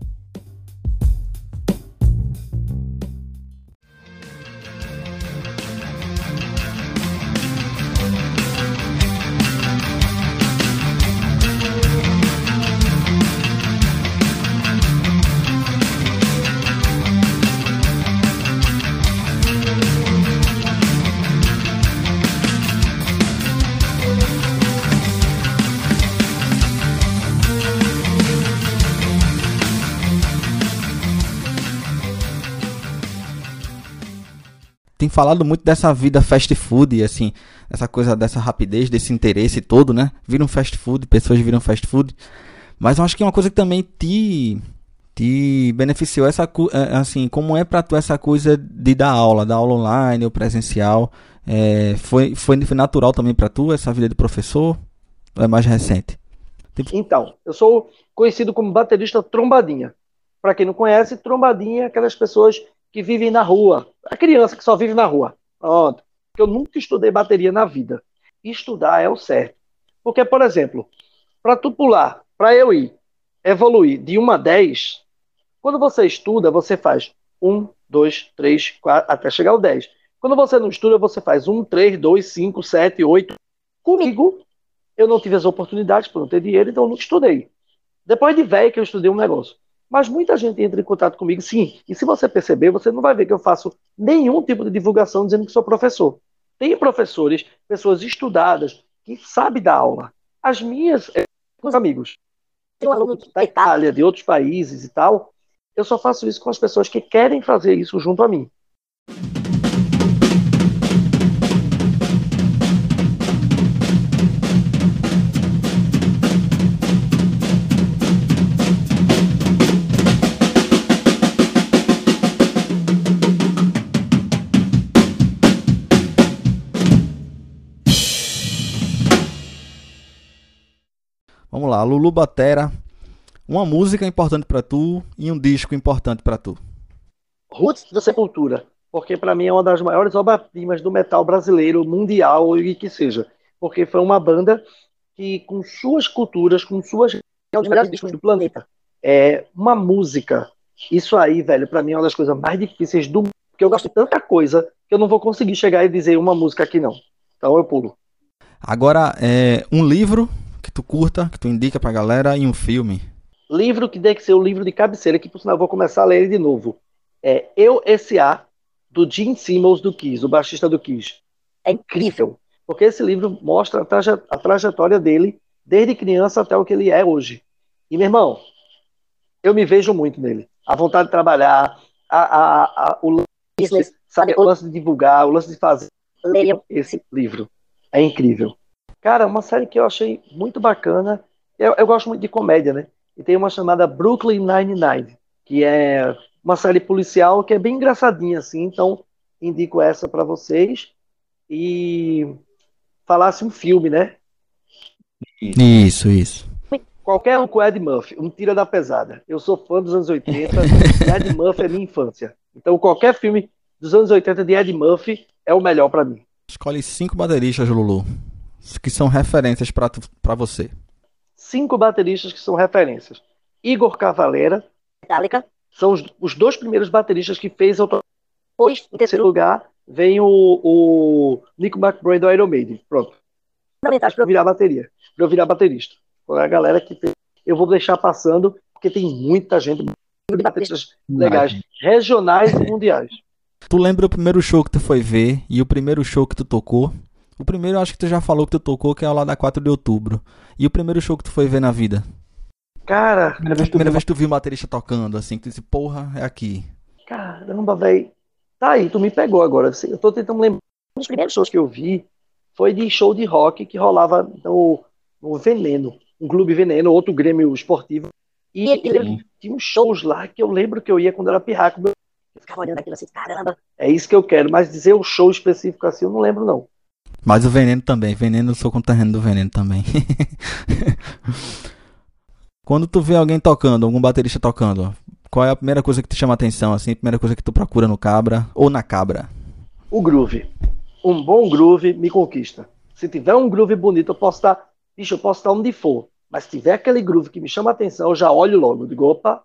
S1: Tem falado muito dessa vida fast food, assim, essa coisa dessa rapidez, desse interesse todo, né? Vira um fast food, pessoas viram fast food. Mas eu acho que é uma coisa que também te te beneficiou essa é, assim, como é pra tu essa coisa de dar aula, dar aula online ou presencial? É, foi, foi foi natural também pra tu essa vida de professor? Ou é mais recente?
S2: Então, eu sou conhecido como baterista trombadinha. Para quem não conhece, trombadinha é aquelas pessoas que vivem na rua. A criança que só vive na rua. Pronto. Eu nunca estudei bateria na vida. Estudar é o certo. Porque, por exemplo, para tu pular, para eu ir, evoluir de 1 a 10, quando você estuda, você faz 1, 2, 3, 4, até chegar ao 10. Quando você não estuda, você faz 1, 3, 2, 5, 7, 8. Comigo, eu não tive as oportunidades por não ter dinheiro, então eu não estudei. Depois de velho que eu estudei um negócio. Mas muita gente entra em contato comigo, sim. E se você perceber, você não vai ver que eu faço nenhum tipo de divulgação dizendo que sou professor. Tem professores, pessoas estudadas, que sabem dar aula. As minhas, é, meus amigos, tem um aluno da Itália, de outros países e tal, eu só faço isso com as pessoas que querem fazer isso junto a mim.
S1: Vamos lá, Lulu Batera, uma música importante para tu e um disco importante para tu.
S2: Roots da Sepultura, porque para mim é uma das maiores obras-primas do metal brasileiro, mundial e que seja, porque foi uma banda que com suas culturas, com suas é um dos melhores discos do planeta. É uma música. Isso aí, velho, para mim é uma das coisas mais difíceis do mundo, porque eu gosto de tanta coisa que eu não vou conseguir chegar e dizer uma música aqui não. Então eu pulo.
S1: Agora, é um livro tu curta, que tu indica pra galera e um filme.
S2: Livro que tem que ser o livro de cabeceira, que por sinal eu vou começar a ler ele de novo. É Eu S.A., do Gene Simmons do Kiss, o baixista do Kiss. É incrível, porque esse livro mostra a, traje a trajetória dele desde criança até o que ele é hoje. E, meu irmão, eu me vejo muito nele. A vontade de trabalhar, a, a, a, o lance, sabe, o lance de divulgar, o lance de fazer. Esse livro. É incrível. Cara, uma série que eu achei muito bacana. Eu, eu gosto muito de comédia, né? E tem uma chamada Brooklyn Nine-Nine, que é uma série policial que é bem engraçadinha, assim. Então, indico essa para vocês. E falasse um filme, né?
S1: Isso, isso.
S2: Qualquer um com Ed Murphy, um tira da pesada. Eu sou fã dos anos 80, [laughs] Ed Murphy é minha infância. Então, qualquer filme dos anos 80 de Ed Murphy é o melhor para mim.
S1: Escolhe cinco bateristas, Lulu que são referências para você?
S2: Cinco bateristas que são referências. Igor Cavaleira, Metallica, são os, os dois primeiros bateristas que fez o Depois, em terceiro lugar, vem o, o Nico McBrain do Iron Maiden. Pronto. Fundamentais para eu virar bateria. Para eu virar baterista. A galera que fez. Eu vou deixar passando, porque tem muita gente, bateristas legais, regionais e mundiais.
S1: Tu lembra o primeiro show que tu foi ver e o primeiro show que tu tocou? O primeiro eu acho que tu já falou que tu tocou, que é o lá da 4 de outubro. E o primeiro show que tu foi ver na vida?
S2: Cara,
S1: primeira vez, primeira vez que tu viu o baterista tocando, assim, que tu disse, porra, é aqui.
S2: Caramba, velho. Tá aí, tu me pegou agora. Eu tô tentando lembrar. Um dos primeiros shows que eu vi foi de show de rock que rolava no, no Veneno, um clube Veneno, outro Grêmio esportivo. E, e tinha uns shows lá que eu lembro que eu ia quando era pirraco. Eu ficava olhando aquilo assim, caramba, é isso que eu quero. Mas dizer o show específico assim, eu não lembro, não.
S1: Mas o veneno também. Veneno, eu sou conterrâneo do veneno também. [laughs] Quando tu vê alguém tocando, algum baterista tocando, qual é a primeira coisa que te chama a atenção, assim? A primeira coisa que tu procura no cabra ou na cabra?
S2: O groove. Um bom groove me conquista. Se tiver um groove bonito, eu posso estar. Bicho, eu posso estar onde for. Mas se tiver aquele groove que me chama a atenção, eu já olho logo. Digo, opa,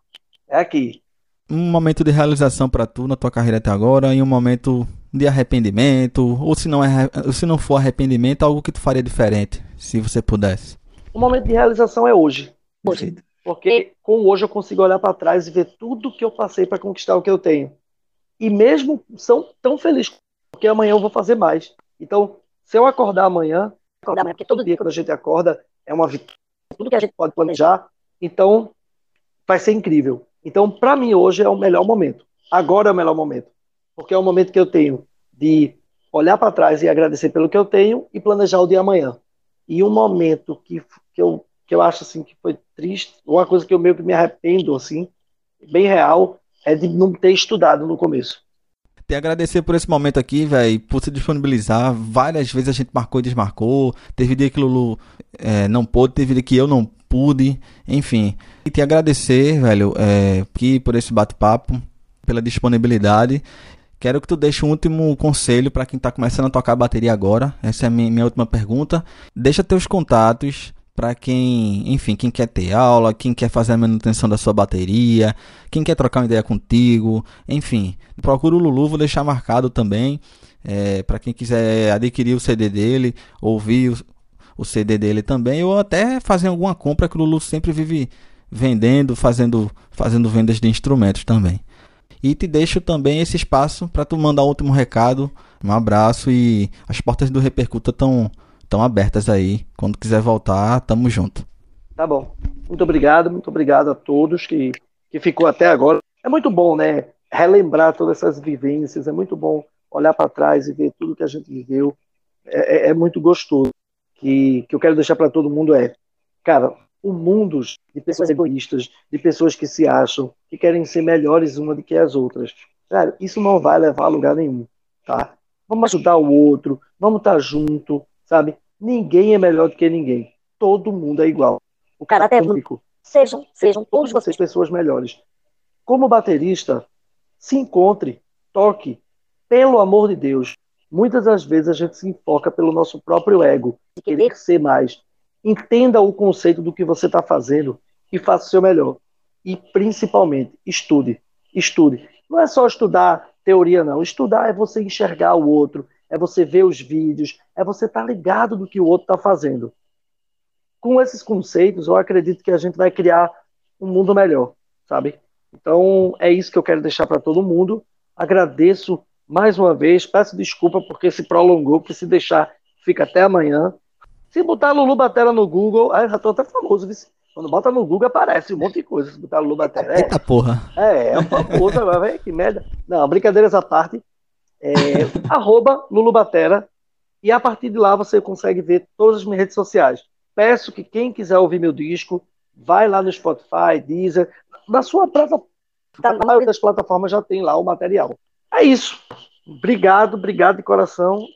S2: é aqui
S1: um momento de realização para tu na tua carreira até agora e um momento de arrependimento ou se não é se não for arrependimento algo que tu faria diferente se você pudesse.
S2: O momento de realização é hoje. Hoje. Porque com hoje eu consigo olhar para trás e ver tudo que eu passei para conquistar o que eu tenho. E mesmo são tão feliz porque amanhã eu vou fazer mais. Então se eu acordar amanhã acordar amanhã porque todo dia quando a gente acorda é uma vitória. Tudo que a gente pode planejar. Então vai ser incrível. Então, para mim, hoje é o melhor momento. Agora é o melhor momento. Porque é o momento que eu tenho de olhar para trás e agradecer pelo que eu tenho e planejar o dia amanhã. E um momento que, que, eu, que eu acho assim que foi triste, uma coisa que eu meio que me arrependo, assim, bem real, é de não ter estudado no começo.
S1: Te agradecer por esse momento aqui, velho, por se disponibilizar. Várias vezes a gente marcou e desmarcou. Teve dia que Lulu é, não pôde, teve dia que eu não pude, enfim. E te agradecer, velho, é, aqui por esse bate-papo, pela disponibilidade. Quero que tu deixe um último conselho para quem está começando a tocar bateria agora. Essa é a minha, minha última pergunta. Deixa teus contatos para quem, enfim, quem quer ter aula, quem quer fazer a manutenção da sua bateria, quem quer trocar uma ideia contigo, enfim. Procura o Lulu, vou deixar marcado também. É, para quem quiser adquirir o CD dele, ouvir o, o, CD dele também, ou até fazer alguma compra que o Lulu sempre vive vendendo, fazendo, fazendo vendas de instrumentos também. E te deixo também esse espaço para tu mandar o último recado. Um abraço e as portas do Repercuta estão estão abertas aí. Quando quiser voltar, tamo junto.
S2: Tá bom. Muito obrigado, muito obrigado a todos que, que ficou até agora. É muito bom, né? Relembrar todas essas vivências, é muito bom olhar para trás e ver tudo que a gente viveu. É, é, é muito gostoso. Que, que eu quero deixar para todo mundo é, cara, o mundo de pessoas egoístas, de pessoas que se acham, que querem ser melhores uma do que as outras. Cara, isso não vai levar a lugar nenhum, tá? Vamos ajudar o outro, vamos estar tá junto, sabe? Ninguém é melhor do que ninguém. Todo mundo é igual. O cara é único. Sejam, sejam todos vocês pessoas melhores. Como baterista, se encontre, toque, pelo amor de Deus. Muitas das vezes a gente se enfoca pelo nosso próprio ego, de querer ser mais. Entenda o conceito do que você está fazendo e faça o seu melhor. E principalmente, estude. Estude. Não é só estudar teoria, não. Estudar é você enxergar o outro, é você ver os vídeos, é você estar tá ligado do que o outro está fazendo. Com esses conceitos, eu acredito que a gente vai criar um mundo melhor, sabe? Então, é isso que eu quero deixar para todo mundo. Agradeço mais uma vez, peço desculpa porque se prolongou, porque se deixar, fica até amanhã. Se botar Lulu Batera no Google, aí já tô até famoso, viu? Quando bota no Google aparece um monte de coisa. Se botar Lulu Batera.
S1: É, Eita porra.
S2: É, é famoso agora, que merda. Não, brincadeiras à parte é, [laughs] arroba Lulubatera, e a partir de lá você consegue ver todas as minhas redes sociais. Peço que quem quiser ouvir meu disco, vai lá no Spotify, Deezer, na sua plataforma, na maioria das plataformas já tem lá o material. É isso. Obrigado, obrigado de coração.